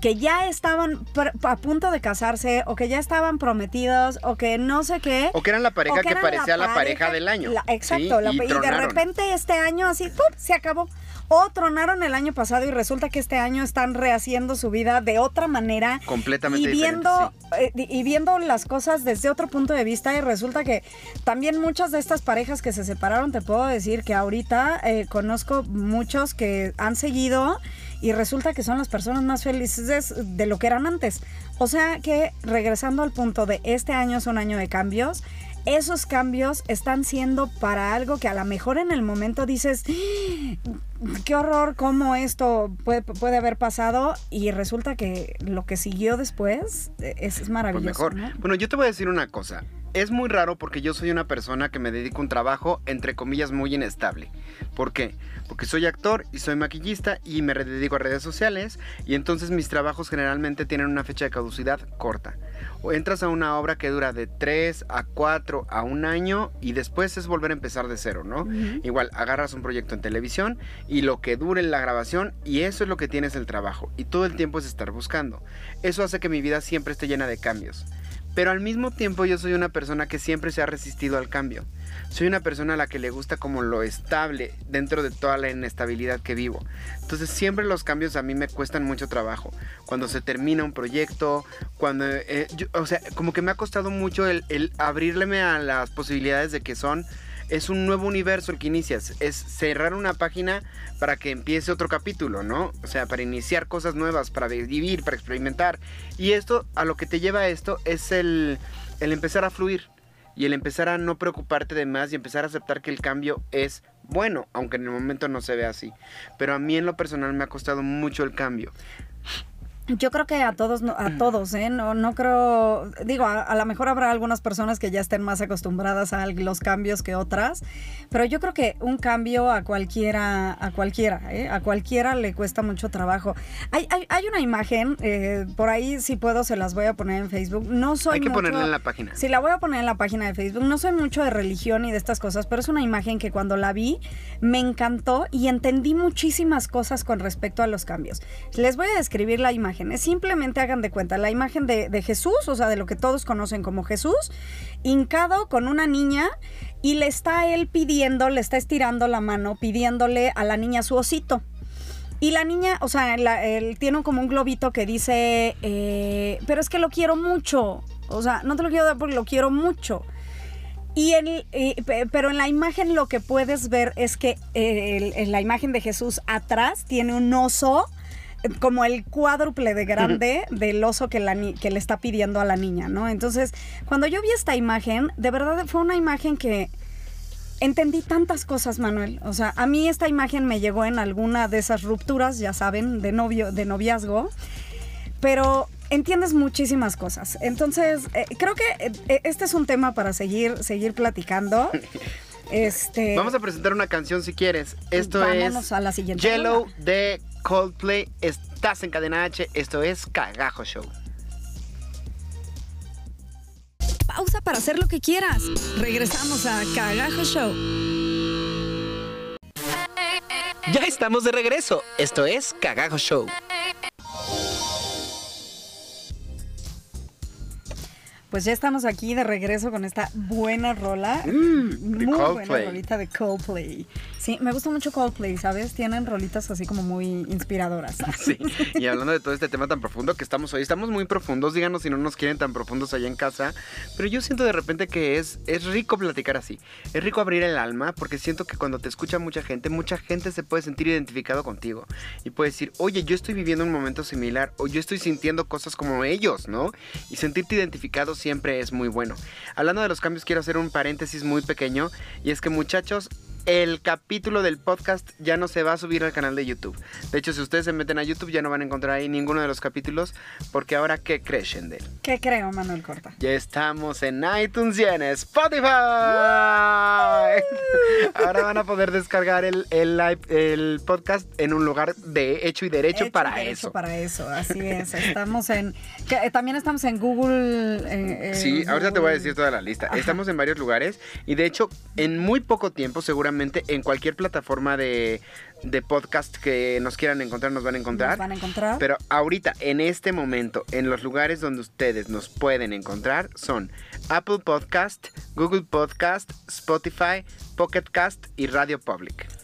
S4: que ya estaban a punto de casarse o que ya estaban prometidos o que no sé qué.
S3: O que eran la pareja que parecía la pareja del año.
S4: la- exacto,
S3: Sí,
S4: la-
S3: y
S4: y, de repente este año así, ¡pum! se acabó. O tronaron el año pasado y resulta que este año están rehaciendo su vida de otra manera.
S3: Completamente
S4: y
S3: diferente,
S4: viendo, eh, y viendo las cosas desde otro punto de vista y resulta que también muchas de estas parejas que se separaron, te puedo decir que ahorita eh, conozco muchos que han seguido y resulta que son las personas más felices de lo que eran antes. O sea que regresando al punto de este año es un año de cambios, esos cambios están siendo para algo que a lo mejor en el momento dices, "Ah, qué horror, cómo esto puede, puede haber pasado y resulta que lo que siguió después eh, es, es
S3: Pues
S4: maravilloso.
S3: mejor.
S4: ¿no?
S3: Bueno, yo te voy a decir una cosa. Es muy raro porque yo soy una persona que me dedico a un trabajo, entre comillas, muy inestable. ¿Por qué? Porque soy actor y soy maquillista y me dedico a redes sociales y entonces mis trabajos generalmente tienen una fecha de caducidad corta. O entras a una obra que dura de 3 a 4 a un año y después es volver a empezar de cero, ¿no? Igual, agarras un proyecto en televisión y lo que dure la grabación y eso es lo que tienes el trabajo y todo el tiempo es estar buscando. Eso hace que mi vida siempre esté llena de cambios. Pero al mismo tiempo yo soy una persona que siempre se ha resistido al cambio. Soy una persona a la que le gusta como lo estable dentro de toda la inestabilidad que vivo. Entonces siempre los cambios a mí me cuestan mucho trabajo. Cuando se termina un proyecto, cuando... eh, yo- o sea, como que me ha costado mucho el, el abrirme a las posibilidades de que son... Es un nuevo universo el que inicias. Es cerrar una página para que empiece otro capítulo, ¿no? O sea, para iniciar cosas nuevas, para vivir, para experimentar. Y esto, a lo que te lleva esto, es el, el empezar a fluir. Y el empezar a no preocuparte de más y empezar a aceptar que el cambio es bueno, aunque en el momento no se vea así. Pero a mí en lo personal me ha costado mucho el cambio.
S4: Yo creo que a todos, a todos, ¿eh? No, no creo, digo, a, a lo mejor habrá algunas personas que ya estén más acostumbradas a los cambios que otras, pero yo creo que un cambio a cualquiera, a cualquiera, ¿eh? A cualquiera le cuesta mucho trabajo. Hay, hay, hay una imagen, eh, por ahí si puedo se las voy a poner en Facebook. No soy
S3: Hay que
S4: mucho-
S3: ponerla en la página.
S4: Sí, la voy a poner en la página de Facebook. No soy mucho de religión y de estas cosas, pero es una imagen que cuando la vi me encantó y entendí muchísimas cosas con respecto a los cambios. Les voy a describir la imagen. Simplemente hagan de cuenta la imagen de, de Jesús, o sea, de lo que todos conocen como Jesús, hincado con una niña y le está él pidiendo, le está estirando la mano, pidiéndole a la niña su osito. Y la niña, o sea, él tiene como un globito que dice, eh, pero es que lo quiero mucho. O sea, no te lo quiero dar porque lo quiero mucho. Y el, pe- pero en la imagen lo que puedes ver es que eh, en la imagen de Jesús atrás tiene un oso como el cuádruple de grande del oso que, la que le está pidiendo a la niña, ¿no? Entonces, cuando yo vi esta imagen, de verdad fue una imagen que entendí tantas cosas, Manuel. O sea, a mí esta imagen me llegó en alguna de esas rupturas, ya saben, de novio, de noviazgo. Pero entiendes muchísimas cosas. Entonces, eh, creo que eh, este es un tema para seguir, seguir platicando. Este,
S3: Vamos a presentar una canción si quieres. Esto
S4: Vámonos
S3: es
S4: a la siguiente
S3: Yellow de Coldplay. Estás en Cadena H. Esto es Cagajo Show.
S4: pausa para hacer lo que quieras. Regresamos a Cagajo Show.
S5: Ya estamos de regreso. Esto es Cagajo Show.
S4: Pues ya estamos aquí de regreso con esta buena rola.
S3: de
S4: muy buena rolita de Coldplay. Sí, me gusta mucho Coldplay, ¿sabes? Tienen rolitas así como muy inspiradoras.
S3: Sí, y hablando de todo este tema tan profundo que estamos hoy, estamos muy profundos, díganos si no nos quieren tan profundos allá en casa, pero yo siento de repente que es, es rico platicar así, es rico abrir el alma, porque siento que cuando te escucha mucha gente, mucha gente se puede sentir identificado contigo y puede decir, oye, yo estoy viviendo un momento similar, o yo estoy sintiendo cosas como ellos, ¿no? Y sentirte identificado siempre es muy bueno. Hablando de los cambios, quiero hacer un paréntesis muy pequeño, y es que muchachos, el capítulo del podcast ya no se va a subir al canal de YouTube. De hecho, si ustedes se meten a YouTube ya no van a encontrar ahí ninguno de los capítulos porque ahora ¿qué crees, Shendel?
S4: ¿Qué creo, Manuel Corta?
S3: Ya estamos en iTunes y en Spotify. Ahora van a poder descargar el, el, live- el podcast en un lugar de hecho y derecho
S4: Hecho
S3: para
S4: y derecho
S3: eso.
S4: Para eso, así es. Estamos en. que, eh, también estamos en Google. eh,
S3: Sí, ahorita te voy a
S4: Google.
S3: decir toda la lista.
S4: Ajá.
S3: Estamos en varios lugares y de hecho en muy poco tiempo seguramente en cualquier plataforma de, de podcast que nos quieran encontrar nos van a encontrar.
S4: Nos van a encontrar.
S3: Pero ahorita, en este momento, en los lugares donde ustedes nos pueden encontrar son Apple Podcast, Google Podcast, Spotify, Pocket Cast y Radio Public.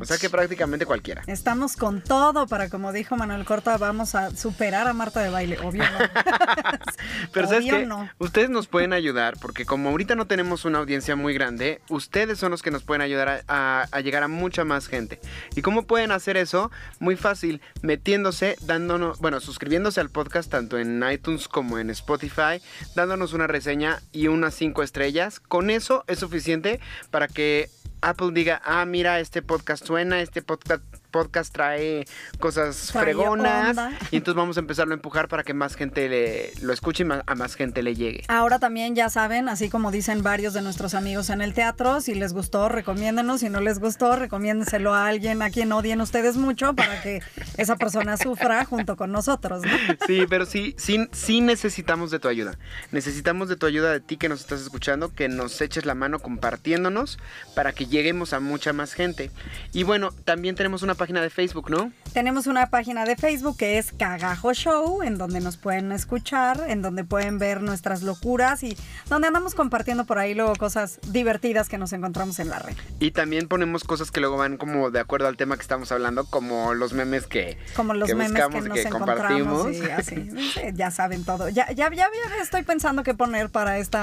S3: O sea que prácticamente cualquiera.
S4: Estamos con todo para, como dijo Manuel Corta, vamos a superar a Marta de baile. Obvio no.
S3: Pero ¿sabes
S4: Obvio no.
S3: Ustedes nos pueden ayudar porque como ahorita no tenemos una audiencia muy grande, ustedes son los que nos pueden ayudar a, a- a llegar a mucha más gente. ¿Y cómo pueden hacer eso? Muy fácil, metiéndose, dándonos, bueno, suscribiéndose al podcast tanto en iTunes como en Spotify, dándonos una reseña y unas cinco estrellas. Con eso es suficiente para que Apple diga, ah, mira, este podcast suena, este podcast, podcast trae cosas
S4: Trae
S3: fregonas.
S4: onda.
S3: Y entonces vamos a empezarlo a empujar para que más gente le- lo escuche y ma- a más gente le llegue.
S4: Ahora también ya saben, así como dicen varios de nuestros amigos en el teatro, si les gustó, recomiéndenos. Si no les gustó, recomiéndenselo a alguien a quien odien ustedes mucho para que esa persona sufra junto con nosotros, ¿no?
S3: Sí, pero sí, sí, sí necesitamos de tu ayuda. Necesitamos de tu ayuda de ti que nos estás escuchando, que nos eches la mano compartiéndonos para que lleguemos a mucha más gente. Y bueno, también tenemos una página de Facebook, ¿no?
S4: Tenemos una página de Facebook que es Cagajo Show, en donde nos pueden escuchar, en donde pueden ver nuestras locuras y donde andamos compartiendo por ahí luego cosas divertidas que nos encontramos en la red.
S3: Y también ponemos cosas que luego van como de acuerdo al tema que estamos hablando, como los memes que,
S4: Como los
S3: que
S4: memes que
S3: buscamos
S4: nos
S3: que compartimos.
S4: y así. Sí, Ya saben todo. Ya, ya, ya, estoy pensando qué poner para este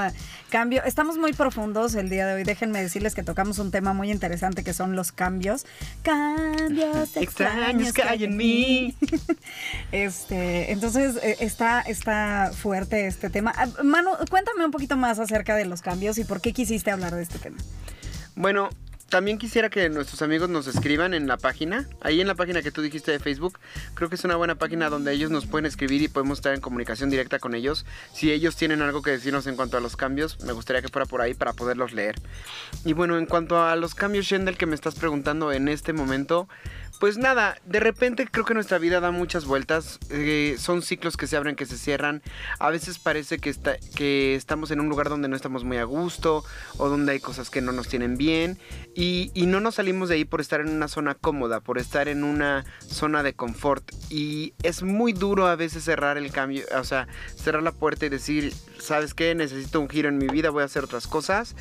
S4: cambio. Estamos muy profundos el día de hoy. Déjenme decirles que tocamos un tema muy interesante que son los cambios.
S3: Extraños que hay en mí.
S4: Este, entonces eh, está, está fuerte este tema. Ah, Manu, cuéntame un poquito más acerca de los cambios y por qué quisiste hablar de este tema.
S3: Bueno, también quisiera que nuestros amigos nos escriban en la página. Ahí en la página que tú dijiste de Facebook, creo que es una buena página donde ellos nos pueden escribir y podemos estar en comunicación directa con ellos. Si ellos tienen algo que decirnos en cuanto a los cambios, me gustaría que fuera por ahí para poderlos leer. Y bueno, en cuanto a los cambios, Shendel, que me estás preguntando en este momento, pues nada, de repente creo que nuestra vida da muchas vueltas, eh, son ciclos que se abren, que se cierran, a veces parece que, está, que estamos en un lugar donde no estamos muy a gusto o donde hay cosas que no nos tienen bien y no nos salimos de ahí por estar en una zona cómoda, por estar en una zona de confort y es muy duro a veces cerrar el cambio, o sea, cerrar la puerta y decir, ¿sabes qué? Necesito un giro en mi vida, voy a hacer otras cosas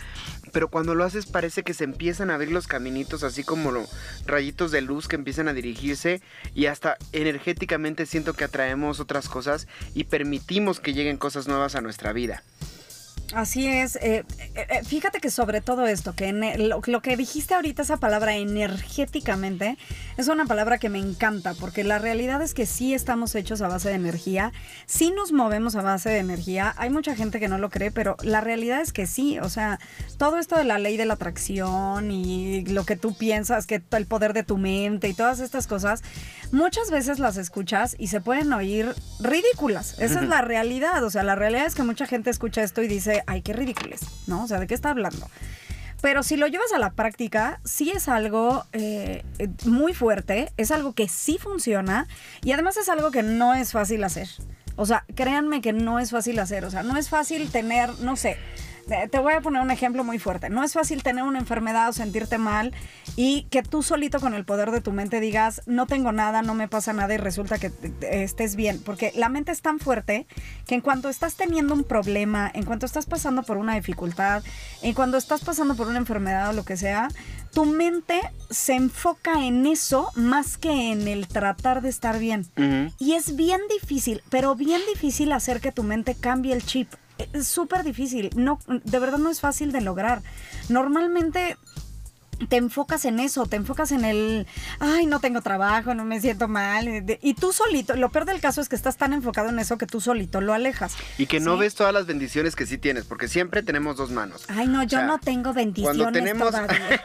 S3: pero cuando lo haces parece que se empiezan a abrir los caminitos, así como lo- rayitos de luz que empiezan a dirigirse y hasta energéticamente siento que atraemos otras cosas y permitimos que lleguen cosas nuevas a nuestra vida.
S4: Así es. eh, eh, eh, fíjate que sobre todo esto, que lo, lo que dijiste ahorita, esa palabra energéticamente, es una palabra que me encanta, porque la realidad es que sí estamos hechos a base de energía, sí nos movemos a base de energía. Hay mucha gente que no lo cree, pero la realidad es que sí. O sea, todo esto de la ley de la atracción y lo que tú piensas, que el poder de tu mente y todas estas cosas, muchas veces las escuchas y se pueden oír ridículas. Esa es la realidad. O sea, la realidad es que mucha gente escucha esto y dice, ay, qué ridículos, ¿no? O sea, ¿de qué está hablando? Pero si lo llevas a la práctica, sí es algo eh, muy fuerte, es algo que sí funciona y además es algo que no es fácil hacer. O sea, créanme que no es fácil hacer. O sea, no es fácil tener, no sé, te- voy a poner un ejemplo muy fuerte. No es fácil tener una enfermedad o sentirte mal y que tú solito con el poder de tu mente digas, no tengo nada, no me pasa nada y resulta que te- estés bien. Porque la mente es tan fuerte que en cuanto estás teniendo un problema, en cuanto estás pasando por una dificultad, en cuando estás pasando por una enfermedad o lo que sea, tu mente se enfoca en eso más que en el tratar de estar bien. Y es bien difícil, pero bien difícil hacer que tu mente cambie el chip. Es súper difícil. No, de verdad no es fácil de lograr. Normalmente te enfocas en eso, te enfocas en el, ay, no tengo trabajo, no me siento mal. Y tú solito, lo peor del caso es que estás tan enfocado en eso que tú solito lo alejas.
S3: Y que no
S4: ¿Sí?
S3: ves todas las bendiciones que sí tienes, porque siempre tenemos dos manos.
S4: Ay, no, yo
S3: O sea,
S4: no tengo bendiciones
S3: cuando tenemos
S4: todavía.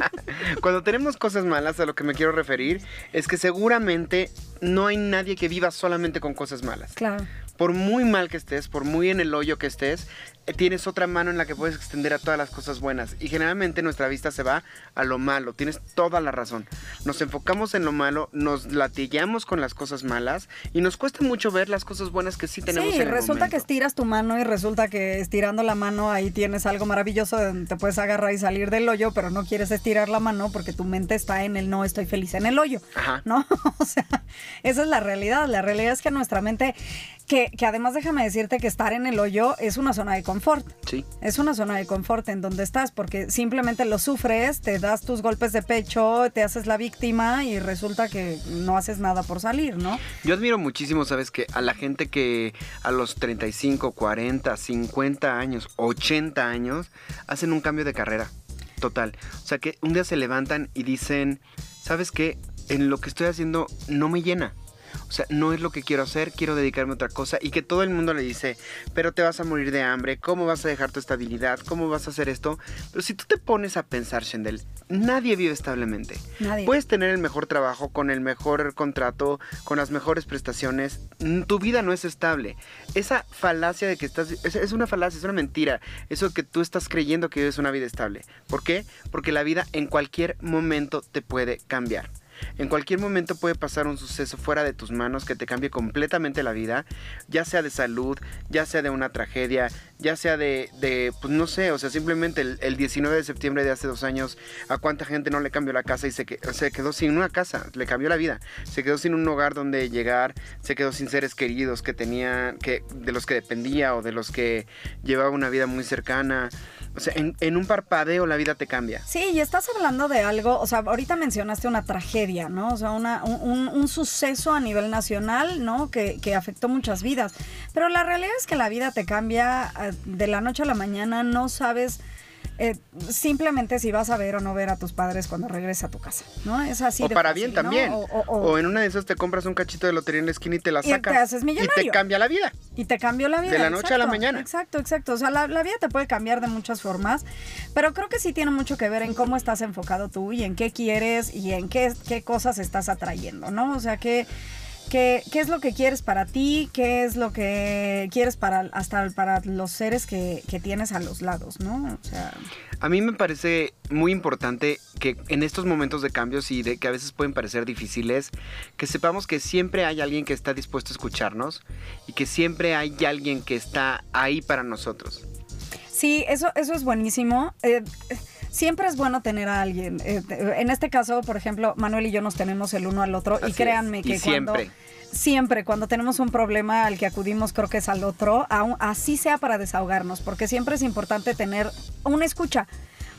S3: cuando tenemos cosas malas a lo que me quiero referir es que seguramente no hay nadie que viva solamente con cosas malas
S4: claro.
S3: Por muy mal que estés por muy en el hoyo que estés tienes otra mano en la que puedes extender a todas las cosas buenas y generalmente nuestra vista se va a lo malo tienes toda la razón nos enfocamos en lo malo nos latillamos con las cosas malas y nos cuesta mucho ver las cosas buenas que sí tenemos
S4: Sí,
S3: en el
S4: resulta que
S3: momento.
S4: estiras tu mano y resulta que estirando la mano ahí tienes algo maravilloso de donde te puedes agarrar y salir del hoyo, pero no quieres estirar la mano porque tu mente está en el no estoy feliz en el hoyo.
S3: Ajá.
S4: ¿No? O sea, esa es la realidad. La realidad es que nuestra mente, que, que además déjame decirte que estar en el hoyo es una zona de confort.
S3: Sí
S4: Es una zona de confort en donde estás porque simplemente lo sufres, te das tus golpes de pecho, te haces la víctima y resulta que no haces nada por salir, ¿no?
S3: Yo admiro muchísimo, ¿sabes? Que a la gente que a los 35, 40, 50 años, 80 años, hacen un cambio de carrera. Total. O sea, que un día se levantan y dicen, ¿sabes qué? En lo que estoy haciendo no me llena. O sea, no es lo que quiero hacer, quiero dedicarme a otra cosa. Y que todo el mundo le dice, pero te vas a morir de hambre, ¿cómo vas a dejar tu estabilidad? ¿Cómo vas a hacer esto? Pero si tú te pones a pensar, Shendel, nadie vive establemente.
S4: Nadie.
S3: Puedes tener el mejor trabajo, con el mejor contrato, con las mejores prestaciones. Tu vida no es estable. Esa falacia de que estás... Es, es una falacia, es una mentira. Eso que tú estás creyendo que vives una vida estable. ¿Por qué? Porque la vida en cualquier momento te puede cambiar. En cualquier momento puede pasar un suceso fuera de tus manos que te cambie completamente la vida, ya sea de salud, ya sea de una tragedia, ya sea de, de pues no sé, o sea, simplemente el, el 19 de septiembre de hace dos años, a cuánta gente no le cambió la casa y se, se quedó sin una casa, le cambió la vida, se quedó sin un hogar donde llegar, se quedó sin seres queridos que tenía, que, de los que dependía o de los que llevaba una vida muy cercana. O sea, en, un parpadeo la vida te cambia.
S4: Sí, y estás hablando de algo, o sea, ahorita mencionaste una tragedia, ¿no? O sea, una, un, un- suceso a nivel nacional, ¿no? Que, que afectó muchas vidas. Pero la realidad es que la vida te cambia eh, de la noche a la mañana, no sabes eh, simplemente si vas a ver o no ver a tus padres cuando regreses a tu casa, ¿no? Es así.
S3: o
S4: de
S3: para
S4: fácil,
S3: bien
S4: ¿no?
S3: también.
S4: O,
S3: O,
S4: o- o-
S3: en una de esas te compras un cachito de lotería en la esquina y te la
S4: Y te
S3: sacas.
S4: haces
S3: y
S4: millonario.
S3: te cambia la vida.
S4: Y te cambió la vida.
S3: De la noche a la mañana.
S4: Exacto, exacto. O sea, la, la vida te puede cambiar de muchas formas, pero creo que sí tiene mucho que ver en cómo estás enfocado tú y en qué quieres y en qué, qué cosas estás atrayendo, ¿no? O sea, qué, qué, qué es lo que quieres para ti, qué es lo que quieres para hasta para los seres que, que tienes a los lados, ¿no? O sea,
S3: A mí me parece muy importante que en estos momentos de cambios y de que a veces pueden parecer difíciles, que sepamos que siempre hay alguien que está dispuesto a escucharnos y que siempre hay alguien que está ahí para nosotros.
S4: Sí, eso, eso es buenísimo. Eh, siempre es bueno tener a alguien. Eh, en este caso, por ejemplo, Manuel y yo nos tenemos el uno al otro
S3: Así
S4: y
S3: es.
S4: créanme
S3: Y
S4: que
S3: siempre.
S4: cuando siempre cuando tenemos un problema al que acudimos creo que es al otro, aun- así sea para desahogarnos, porque siempre es importante tener una escucha.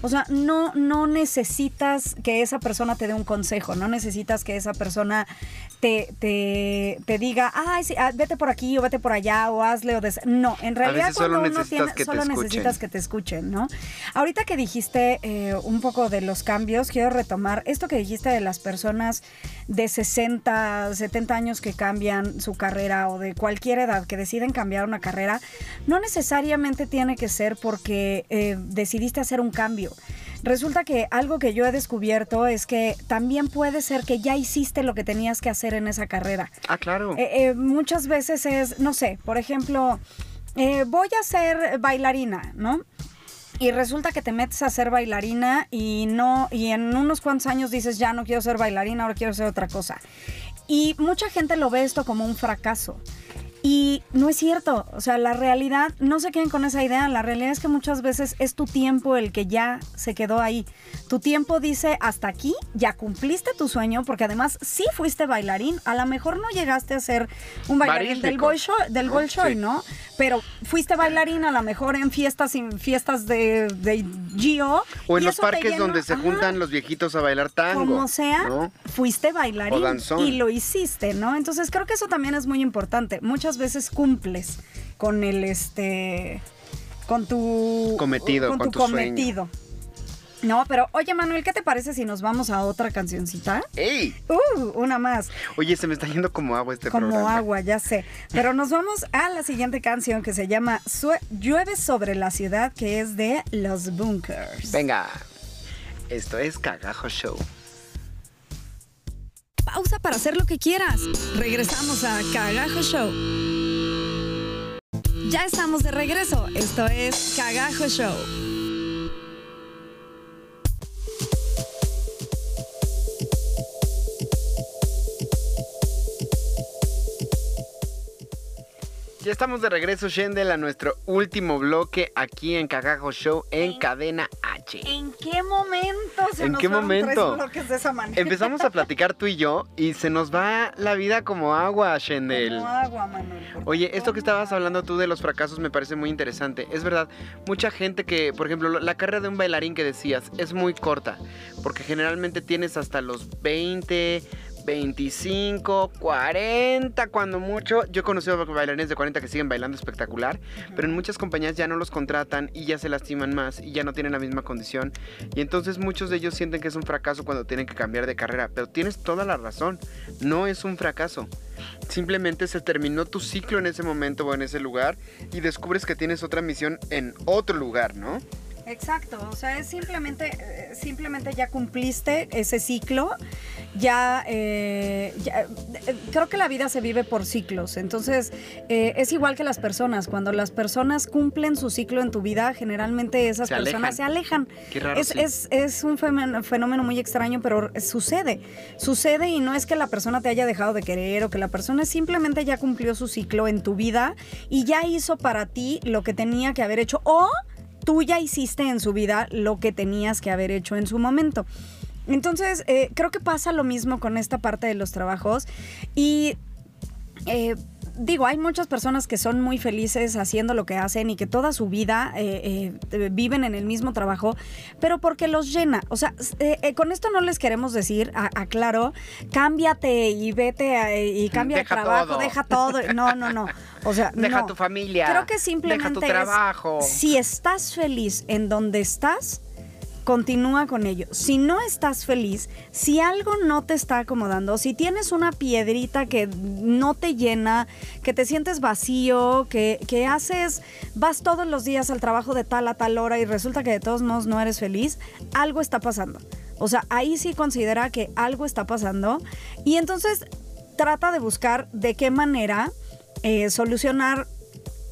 S4: O sea, no, no necesitas que esa persona te dé un consejo, no necesitas que esa persona te, te, te diga, ay, sí, ah, vete por aquí o vete por allá o hazle o des... No, en realidad
S3: veces solo
S4: cuando uno
S3: necesitas
S4: tiene,
S3: que te
S4: solo
S3: escuchen.
S4: necesitas que te escuchen, ¿no? Ahorita que dijiste eh, un poco de los cambios, quiero retomar esto que dijiste de las personas de 60, 70 años que cambian su carrera o de cualquier edad que deciden cambiar una carrera, no necesariamente tiene que ser porque eh, decidiste hacer un cambio. Resulta que algo que yo he descubierto es que también puede ser que ya hiciste lo que tenías que hacer en esa carrera.
S3: Ah, claro.
S4: Eh, eh, muchas veces es, no sé, por ejemplo, eh, voy a ser bailarina, ¿no? Y resulta que te metes a ser bailarina y no, y en unos cuantos años dices, ya no quiero ser bailarina, ahora quiero hacer otra cosa. Y mucha gente lo ve esto como un fracaso. Y no es cierto, o sea, la realidad, no se queden con esa idea, la realidad es que muchas veces es tu tiempo el que ya se quedó ahí. Tu tiempo dice, hasta aquí, ya cumpliste tu sueño, porque además sí fuiste bailarín, a lo mejor no llegaste a ser un bailarín del Bolshoi, del
S3: ¿no? Sí.
S4: Pero fuiste bailarín a lo mejor en fiestas, en fiestas de, de Gio.
S3: o en
S4: y
S3: los parques
S4: llenó-
S3: donde se
S4: Ajá.
S3: juntan los viejitos a bailar tango.
S4: Como sea,
S3: ¿no?
S4: fuiste bailarín y lo hiciste, ¿no? Entonces creo que eso también es muy importante. Muchas veces cumples con el este con tu
S3: Cometido,
S4: con,
S3: con
S4: tu,
S3: tu sueño.
S4: No, pero oye Manuel, ¿qué te parece si nos vamos a otra cancioncita?
S3: ¡Ey!
S4: Uh, una más,
S3: Oye, se me está yendo como agua este
S4: como
S3: programa.
S4: agua, ya sé. Pero nos vamos a la siguiente canción que se llama Sue- Llueve sobre la ciudad, que es de Los Bunkers.
S3: Venga. Esto es Cagajo Show.
S4: pausa para hacer lo que quieras. Regresamos a Cagajo Show. Ya estamos de regreso. Esto es Cagajo Show.
S3: Ya estamos de regreso, Shendel, a nuestro último bloque aquí en Cagajo Show en Cadena H.
S4: ¿En qué momento se
S3: ¿En
S4: nos
S3: qué momento?
S4: tres de esa manera?
S3: Empezamos a platicar tú y yo y se nos va la vida como agua, Shendel.
S4: Como agua, Manuel.
S3: Oye, esto que estabas hablando tú de los fracasos me parece muy interesante. Es verdad, mucha gente que, por ejemplo, la carrera de un bailarín que decías es muy corta, porque generalmente tienes hasta los 20, 25, 40, cuando mucho. Yo he conocido bailarines de 40 que siguen bailando espectacular, pero en muchas compañías ya no los contratan y ya se lastiman más y ya no tienen la misma condición. Y entonces muchos de ellos sienten que es un fracaso cuando tienen que cambiar de carrera. Pero tienes toda la razón, no es un fracaso. Simplemente se terminó tu ciclo en ese momento o en ese lugar y descubres que tienes otra misión en otro lugar, ¿no?
S4: Exacto, o sea, es simplemente, eh, simplemente ya cumpliste ese ciclo, ya, eh, ya, eh, creo que la vida se vive por ciclos, entonces eh, es igual que las personas, cuando las personas cumplen su ciclo en tu vida, generalmente esas
S3: Se
S4: personas se alejan.
S3: Qué raro.
S4: Es,
S3: sí.
S4: es, es un fenómeno, fenómeno muy extraño, pero sucede. Sucede y no es que la persona te haya dejado de querer o que la persona simplemente ya cumplió su ciclo en tu vida y ya hizo para ti lo que tenía que haber hecho o tú ya hiciste en su vida lo que tenías que haber hecho en su momento. Entonces, eh, creo que pasa lo mismo con esta parte de los trabajos y eh, digo, hay muchas personas que son muy felices haciendo lo que hacen y que toda su vida eh, eh, viven en el mismo trabajo, pero porque los llena. O sea, eh, con esto no les queremos decir, a- aclaro, cámbiate y vete a- y cambia de
S3: Deja
S4: trabajo,
S3: todo.
S4: deja todo. No, no, no. O sea,
S3: Deja
S4: no.
S3: tu familia.
S4: Creo que simplemente
S3: Deja tu
S4: es,
S3: trabajo.
S4: si estás feliz en donde estás, continúa con ello. Si no estás feliz, si algo no te está acomodando, si tienes una piedrita que no te llena, que te sientes vacío, que, que haces, vas todos los días al trabajo de tal a tal hora y resulta que de todos modos no eres feliz, algo está pasando. O sea, ahí sí considera que algo está pasando y entonces trata de buscar de qué manera eh, solucionar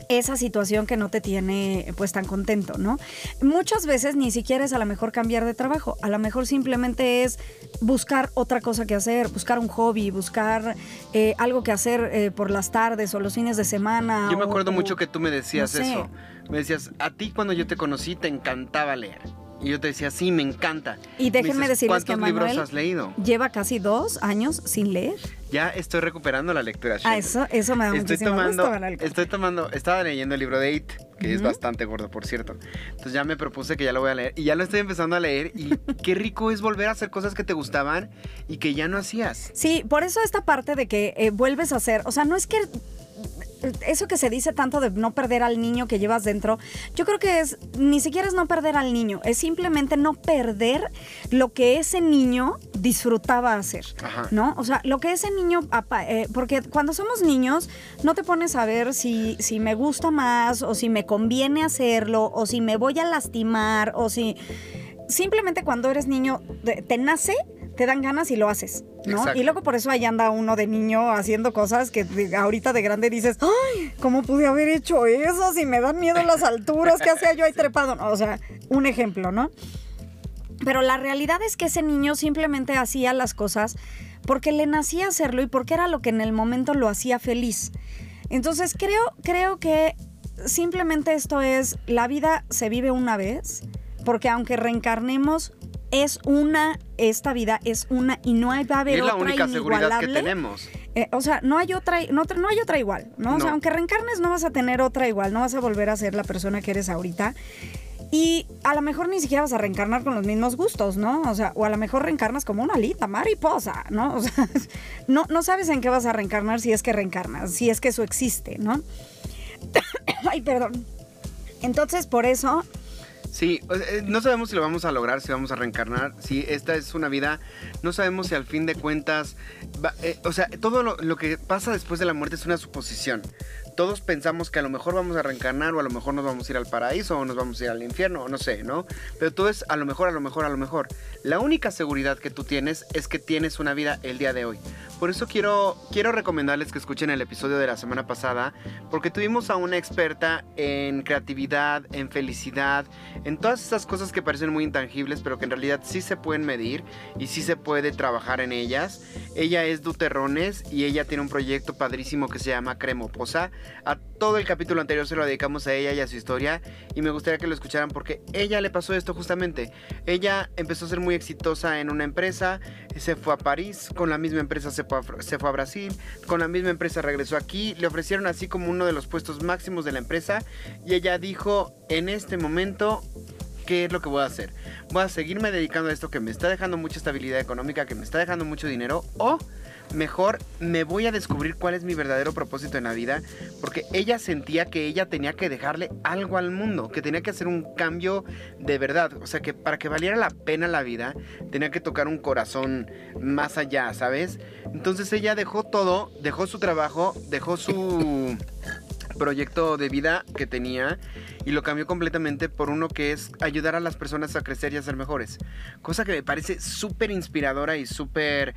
S4: esa situación que no te tiene pues tan contento, ¿no? Muchas veces ni siquiera es a lo mejor cambiar de trabajo, a lo mejor simplemente es buscar otra cosa que hacer, buscar un hobby, buscar eh, algo que hacer eh, por las tardes o los fines de semana.
S3: Yo me acuerdo
S4: o-
S3: mucho que tú me decías
S4: no sé.
S3: eso. Me decías, a ti cuando yo te conocí te encantaba leer. Y yo te decía, sí, me encanta.
S4: Y
S3: Me
S4: déjenme decirles que
S3: ¿Cuántos libros
S4: Manuel
S3: has leído?
S4: lleva casi dos años sin leer.
S3: Ya estoy recuperando la lectura.
S4: Ah, eso, eso me da
S3: Estoy tomando,
S4: gusto,
S3: estoy tomando, estaba leyendo el libro de It, que es
S4: Ujú.
S3: bastante gordo, por cierto. Entonces ya me propuse que ya lo voy a leer y ya lo estoy empezando a leer y qué rico es volver a hacer cosas que te gustaban y que ya no hacías.
S4: Sí, por eso esta parte de que eh, vuelves a hacer, o sea, no es que eso que se dice tanto de no perder al niño que llevas dentro, yo creo que es ni siquiera es no perder al niño, es simplemente no perder lo que ese niño disfrutaba hacer,
S3: Ajá.
S4: ¿no? O sea, lo que ese niño, apa- eh, porque cuando somos niños no te pones a ver si, si me gusta más o si me conviene hacerlo o si me voy a lastimar o si simplemente cuando eres niño te, nace, te dan ganas y lo haces, ¿no?
S3: Exacto.
S4: Y luego por eso ahí anda uno de niño haciendo cosas que ahorita de grande dices, ¡ay! ¿Cómo pude haber hecho eso? Si me dan miedo las alturas, ¿qué hacía yo ahí trepado? No, o sea, un ejemplo, ¿no? Pero la realidad es que ese niño simplemente hacía las cosas porque le nacía hacerlo y porque era lo que en el momento lo hacía feliz. Entonces creo, creo que simplemente esto es, la vida se vive una vez, porque aunque reencarnemos, es una, esta vida es una y no hay, va a haber
S3: es la
S4: otra
S3: única seguridad que tenemos.
S4: Eh, o sea, no hay otra, no, no hay otra igual, ¿no? O sea, aunque reencarnes no vas a tener otra igual, no vas a volver a ser la persona que eres ahorita. Y a lo mejor ni siquiera vas a reencarnar con los mismos gustos, ¿no? O sea, o a lo mejor reencarnas como una alita mariposa, ¿no? O sea, no, no sabes en qué vas a reencarnar si es que reencarnas, si es que eso existe, ¿no? Ay, perdón. Entonces, por eso,
S3: Sí, eh, no sabemos si lo vamos a lograr, si vamos a reencarnar, si esta es una vida, no sabemos si al fin de cuentas, eh, o sea, todo lo, lo que pasa después de la muerte es una suposición. Todos pensamos que a lo mejor vamos a reencarnar o a lo mejor nos vamos a ir al paraíso o nos vamos a ir al infierno, o no sé, ¿no? Pero todo es a lo mejor, a lo mejor, a lo mejor. La única seguridad que tú tienes es que tienes una vida el día de hoy. Por eso quiero, quiero recomendarles que escuchen el episodio de la semana pasada, porque tuvimos a una experta en creatividad, en felicidad, en todas esas cosas que parecen muy intangibles, pero que en realidad sí se pueden medir y sí se puede trabajar en ellas. Ella es Duterrones y ella tiene un proyecto padrísimo que se llama Cremoposa. A todo el capítulo anterior se lo dedicamos a ella y a su historia y me gustaría que lo escucharan porque ella le pasó esto justamente. Ella empezó a ser muy exitosa en una empresa, se fue a París, con la misma empresa se fue a, Brasil, con la misma empresa regresó aquí, le ofrecieron así como uno de los puestos máximos de la empresa y ella dijo, en este momento ¿qué es lo que voy a hacer? Voy a seguirme dedicando a esto que me está dejando mucha estabilidad económica, que me está dejando mucho dinero, o mejor me voy a descubrir cuál es mi verdadero propósito en la vida, porque ella sentía que ella tenía que dejarle algo al mundo, que tenía que hacer un cambio de verdad, o sea, que para que valiera la pena la vida, tenía que tocar un corazón más allá, ¿sabes? Entonces ella dejó todo, dejó su trabajo, dejó su proyecto de vida que tenía y lo cambió completamente por uno que es ayudar a las personas a crecer y a ser mejores. Cosa que me parece súper inspiradora y súper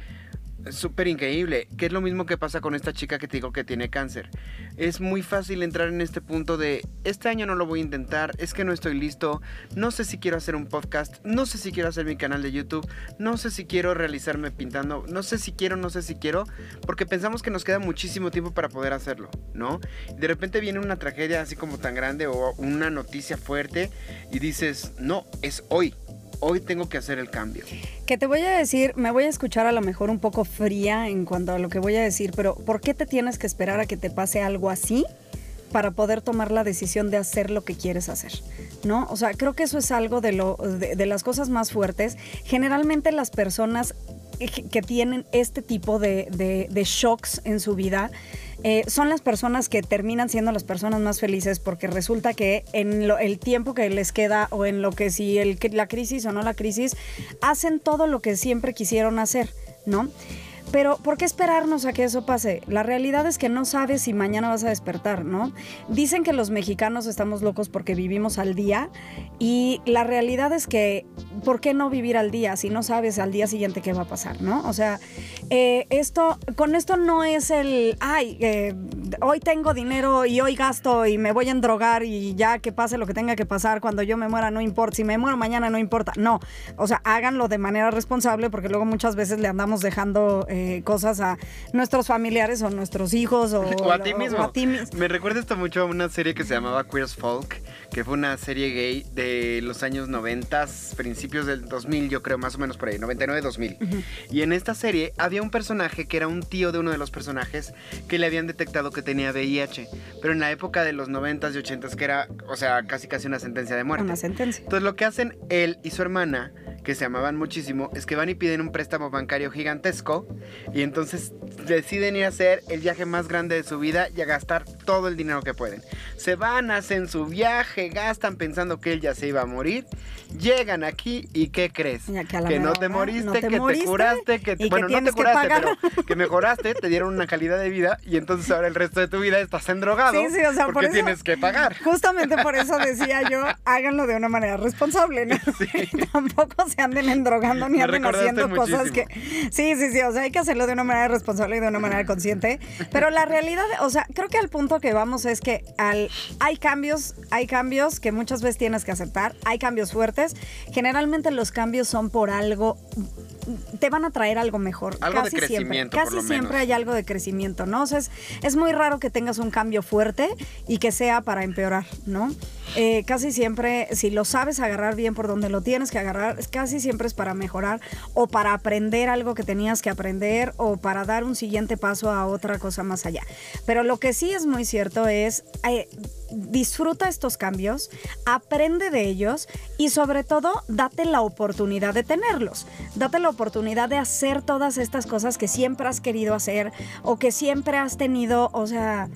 S3: súper increíble, que es lo mismo que pasa con esta chica que te digo que tiene cáncer. Es muy fácil entrar en este punto de, este año no lo voy a intentar, es que no estoy listo, no sé si quiero hacer un podcast, no sé si quiero hacer mi canal de YouTube, no sé si quiero realizarme pintando, no sé si quiero, no sé si quiero, porque pensamos que nos queda muchísimo tiempo para poder hacerlo, ¿no? De repente viene una tragedia así como tan grande o una noticia fuerte y dices, no, es hoy, hoy tengo que hacer el cambio.
S4: Que te voy a decir, me voy a escuchar a lo mejor un poco fría en cuanto a lo que voy a decir, pero ¿por qué te tienes que esperar a que te pase algo así para poder tomar la decisión de hacer lo que quieres hacer? ¿No? O sea, creo que eso es algo de, lo, de, las cosas más fuertes. Generalmente las personas que tienen este tipo de, shocks en su vida eh, son las personas que terminan siendo las personas más felices porque resulta que en lo- el tiempo que les queda o en lo que si el, la crisis o no la crisis, hacen todo lo que siempre quisieron hacer, ¿no? Pero ¿por qué esperarnos a que eso pase? La realidad es que no sabes si mañana vas a despertar, ¿no? Dicen que los mexicanos estamos locos porque vivimos al día y la realidad es que ¿por qué no vivir al día si no sabes al día siguiente qué va a pasar, ¿no? O sea, eh, esto, con esto no es el, ay, eh, hoy tengo dinero y hoy gasto y me voy a endrogar y ya que pase lo que tenga que pasar, cuando yo me muera no importa, si me muero mañana no importa. No, o sea, háganlo de manera responsable porque luego muchas veces le andamos dejando eh, cosas a nuestros familiares o nuestros hijos o,
S3: O a ti mismo.
S4: o a ti mis-
S3: Me recuerda esto mucho a una serie que se llamaba Queers Folk, que fue una serie gay de los años 90, principios del 2000, yo creo, más o menos por ahí, 99-2000. Y en esta serie había un personaje que era un tío de uno de los personajes que le habían detectado que tenía VIH, pero en la época de los 90s y 80s, que era, o sea, casi casi una sentencia de muerte.
S4: Una sentencia.
S3: Entonces lo que hacen él y su hermana, que se amaban muchísimo, es que van y piden un préstamo bancario gigantesco y entonces deciden ir a hacer el viaje más grande de su vida y a gastar todo el dinero que pueden. Se van, hacen su viaje, gastan pensando que él ya se iba a morir, llegan aquí y ¿qué crees?
S4: Que
S3: no te moriste,
S4: no te
S3: que
S4: moriste
S3: te curaste, que
S4: que
S3: bueno, no te
S4: que
S3: curaste, pero que mejoraste, te dieron una calidad de vida y entonces ahora el resto de tu vida estás endrogado
S4: Sí, sí, o sea, por
S3: porque
S4: eso-
S3: tienes que pagar.
S4: Justamente por eso decía yo, háganlo de una manera responsable, ¿no? Tampoco se anden endrogando ni
S3: Me
S4: anden haciendo cosas que... Sí, sí, sí, o sea, hay que hacerlo de una manera responsable y de una manera consciente. Pero la realidad, o sea, creo que al punto que vamos es que al, hay cambios, hay cambios que muchas veces tienes que aceptar, hay cambios fuertes. Generalmente los cambios son por algo te van a traer algo mejor.
S3: Algo de
S4: casi siempre.
S3: crecimiento, por
S4: Casi
S3: lo
S4: siempre
S3: menos.
S4: hay algo de crecimiento, ¿no? O sea, es, es muy raro que tengas un cambio fuerte y que sea para empeorar, ¿no? Eh, casi siempre, si lo sabes agarrar bien por donde lo tienes que agarrar, casi siempre es para mejorar o para aprender algo que tenías que aprender o para dar un siguiente paso a otra cosa más allá. Pero lo que sí es muy cierto es... eh, disfruta estos cambios, aprende de ellos y sobre todo date la oportunidad de tenerlos. Date la oportunidad de hacer todas estas cosas que siempre has querido hacer o que siempre has tenido, o sea...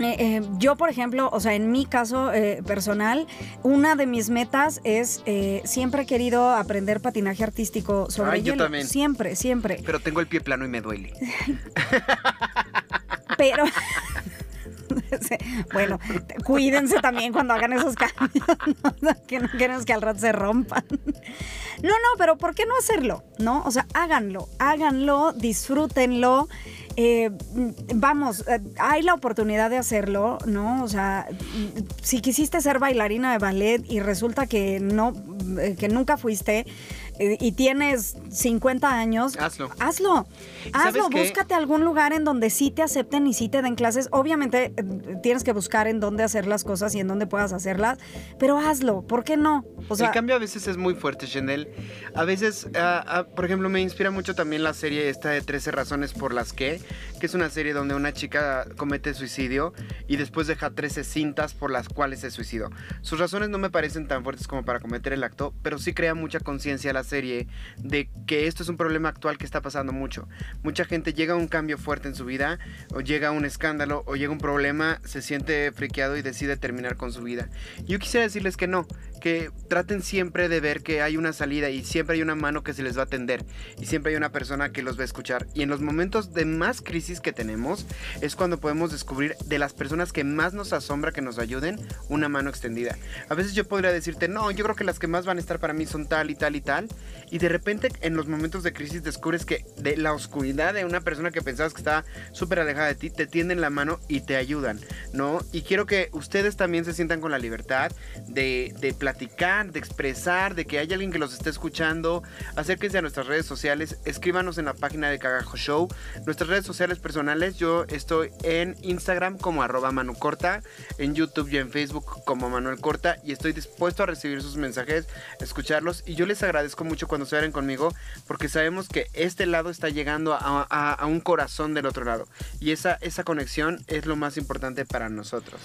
S4: eh, eh, yo, por ejemplo, o sea, en mi caso eh, personal, una de mis metas es siempre he querido aprender patinaje artístico sobre
S3: Ay, yo
S4: hielo.
S3: también.
S4: Siempre, siempre.
S3: Pero tengo el pie plano y me duele.
S4: Pero. Bueno, cuídense también cuando hagan esos cambios, ¿no? que no queremos que al rato se rompan. No, no, pero ¿por qué no hacerlo? ¿No? O sea, háganlo, háganlo, disfrútenlo. eh, vamos, eh, hay la oportunidad de hacerlo, ¿no? O sea, si quisiste ser bailarina de ballet y resulta que no, eh, que nunca fuiste y tienes 50 años,
S3: Hazlo.
S4: Hazlo,
S3: ¿Sabes
S4: hazlo,
S3: qué?
S4: búscate algún lugar en donde sí te acepten y sí te den clases. Obviamente eh, tienes que buscar en dónde hacer las cosas y en dónde puedas hacerlas, pero hazlo, ¿por qué no? O sea,
S3: el cambio a veces es muy fuerte, Chanel. A veces, ah, ah, por ejemplo, me inspira mucho también la serie esta de 13 razones por las que, que es una serie donde una chica comete suicidio y después deja 13 cintas por las cuales se suicidó. Sus razones no me parecen tan fuertes como para cometer el acto, pero sí crea mucha conciencia la serie de que esto es un problema actual que está pasando mucho. Mucha gente llega a un cambio fuerte en su vida, o llega a un escándalo, o llega un problema, se siente friqueado y decide terminar con su vida. Yo quisiera decirles que no, que traten siempre de ver que hay una salida y siempre hay una mano que se les va a atender y siempre hay una persona que los va a escuchar. Y en los momentos de más crisis que tenemos es cuando podemos descubrir de las personas que más nos asombra que nos ayuden una mano extendida. A veces yo podría decirte, no, yo creo que las que más van a estar para mí son tal y tal y tal. Y de repente en los momentos de crisis descubres que de la oscuridad de una persona que pensabas que estaba súper alejada de ti, te tienden la mano y te ayudan, ¿no? Y quiero que ustedes también se sientan con la libertad de, de de expresar, de que hay alguien que los esté escuchando. Acérquense a nuestras redes sociales, escríbanos en la página de Cagajo Show. Nuestras redes sociales personales, yo estoy en Instagram como arroba manucorta, en YouTube y en Facebook como Manuel Corta y estoy dispuesto a recibir sus mensajes, escucharlos y yo les agradezco mucho cuando se abren conmigo porque sabemos que este lado está llegando a, a- a un corazón del otro lado y esa, esa conexión es lo más importante para nosotros.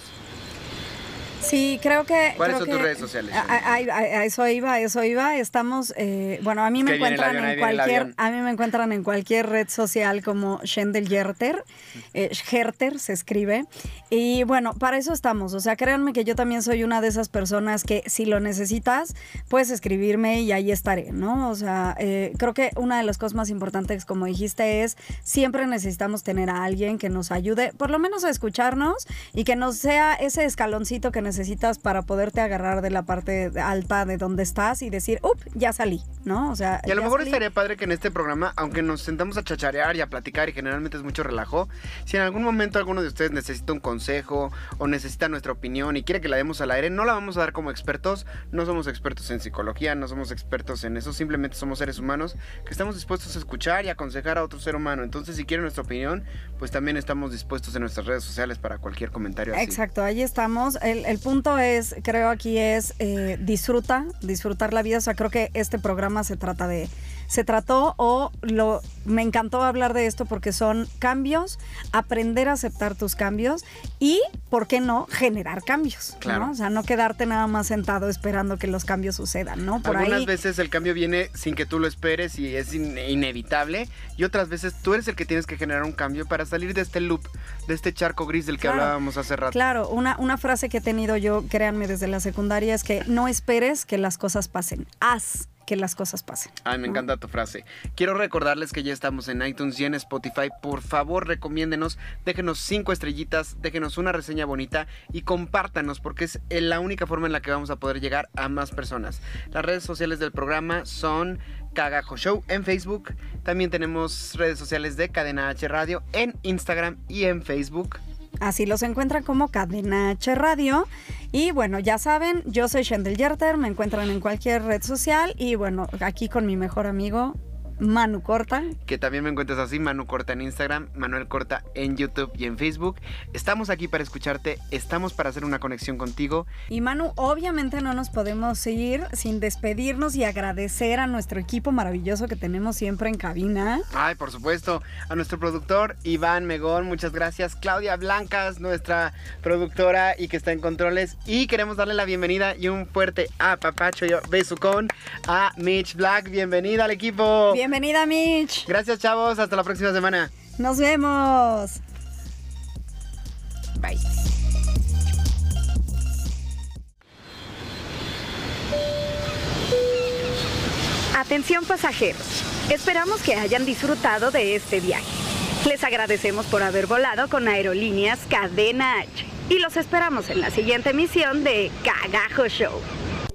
S4: Sí, creo que.
S3: ¿Cuáles
S4: creo
S3: son tus redes sociales,
S4: A, a- a- eso iba, a eso iba. Estamos, eh, bueno, a mí me encuentran
S3: avión,
S4: en cualquier, a mí me encuentran en cualquier red social como Shendel Yerter, eh, Herter se escribe. Y bueno, para eso estamos. O sea, créanme que yo también soy una de esas personas que si lo necesitas, puedes escribirme y ahí estaré, ¿no? O sea, eh, creo que una de las cosas más importantes, como dijiste, es siempre necesitamos tener a alguien que nos ayude, por lo menos a escucharnos y que nos sea ese escaloncito que necesitas para poderte agarrar de la parte alta de donde estás y decir, up, ya salí, ¿no? O sea,
S3: Y a lo mejor
S4: salí.
S3: estaría padre que en este programa, aunque nos sentamos a chacharear y a platicar y generalmente es mucho relajo, si en algún momento alguno de ustedes necesita un consejo o necesita nuestra opinión y quiere que la demos al aire, no la vamos a dar como expertos, no somos expertos en psicología, no somos expertos en eso, simplemente somos seres humanos que estamos dispuestos a escuchar y aconsejar a otro ser humano. Entonces, si quieren nuestra opinión, pues también estamos dispuestos en nuestras redes sociales para cualquier comentario así.
S4: Exacto, ahí estamos. El, el punto es, creo aquí es eh, disfruta, disfrutar la vida. O sea, creo que este programa se trata de, se trató o lo, me encantó hablar de esto porque son cambios, aprender a aceptar tus cambios y, ¿por qué no, generar cambios? ¿no?
S3: Claro.
S4: O sea, no quedarte nada más sentado esperando que los cambios sucedan, ¿no? Por
S3: Algunas
S4: ahí.
S3: veces el cambio viene sin que tú lo esperes y es in- inevitable. Y otras veces tú eres el que tienes que generar un cambio para salir de este loop, de este charco gris del que
S4: Claro.
S3: hablábamos hace rato.
S4: Claro, una, una frase que he tenido yo, créanme, desde la secundaria es que no esperes que las cosas pasen, haz que las cosas pasen.
S3: Ay, me encanta tu frase. Quiero recordarles que ya estamos en iTunes y en Spotify. Por favor, recomiéndenos, déjenos cinco estrellitas, déjenos una reseña bonita y compártanos porque es la única forma en la que vamos a poder llegar a más personas. Las redes sociales del programa son Cagajo Show en Facebook. También tenemos redes sociales de Cadena H Radio en Instagram y en Facebook.
S4: Así los encuentran como Cadena H Radio. Y bueno, ya saben, yo soy Shendel Yerter, me encuentran en cualquier red social y bueno, aquí con mi mejor amigo Manu Corta.
S3: que también me encuentras así, Manu Corta en Instagram, Manuel Corta en YouTube y en Facebook. Estamos aquí para escucharte, estamos para hacer una conexión contigo.
S4: Y Manu, obviamente no nos podemos ir sin despedirnos y agradecer a nuestro equipo maravilloso que tenemos siempre en cabina.
S3: Ay, por supuesto, a nuestro productor Iván Megón, muchas gracias. Claudia Blancas, nuestra productora y que está en controles. Y queremos darle la bienvenida y un fuerte apapacho y besucón a Mitch Black. Bienvenida al equipo.
S4: Bienvenida, Mitch.
S3: Gracias, chavos. Hasta la próxima semana.
S4: Nos vemos.
S3: Bye.
S2: Atención pasajeros, esperamos que hayan disfrutado de este viaje. Les agradecemos por haber volado con Aerolíneas Cadena H y los esperamos en la siguiente emisión de Cagajo Show.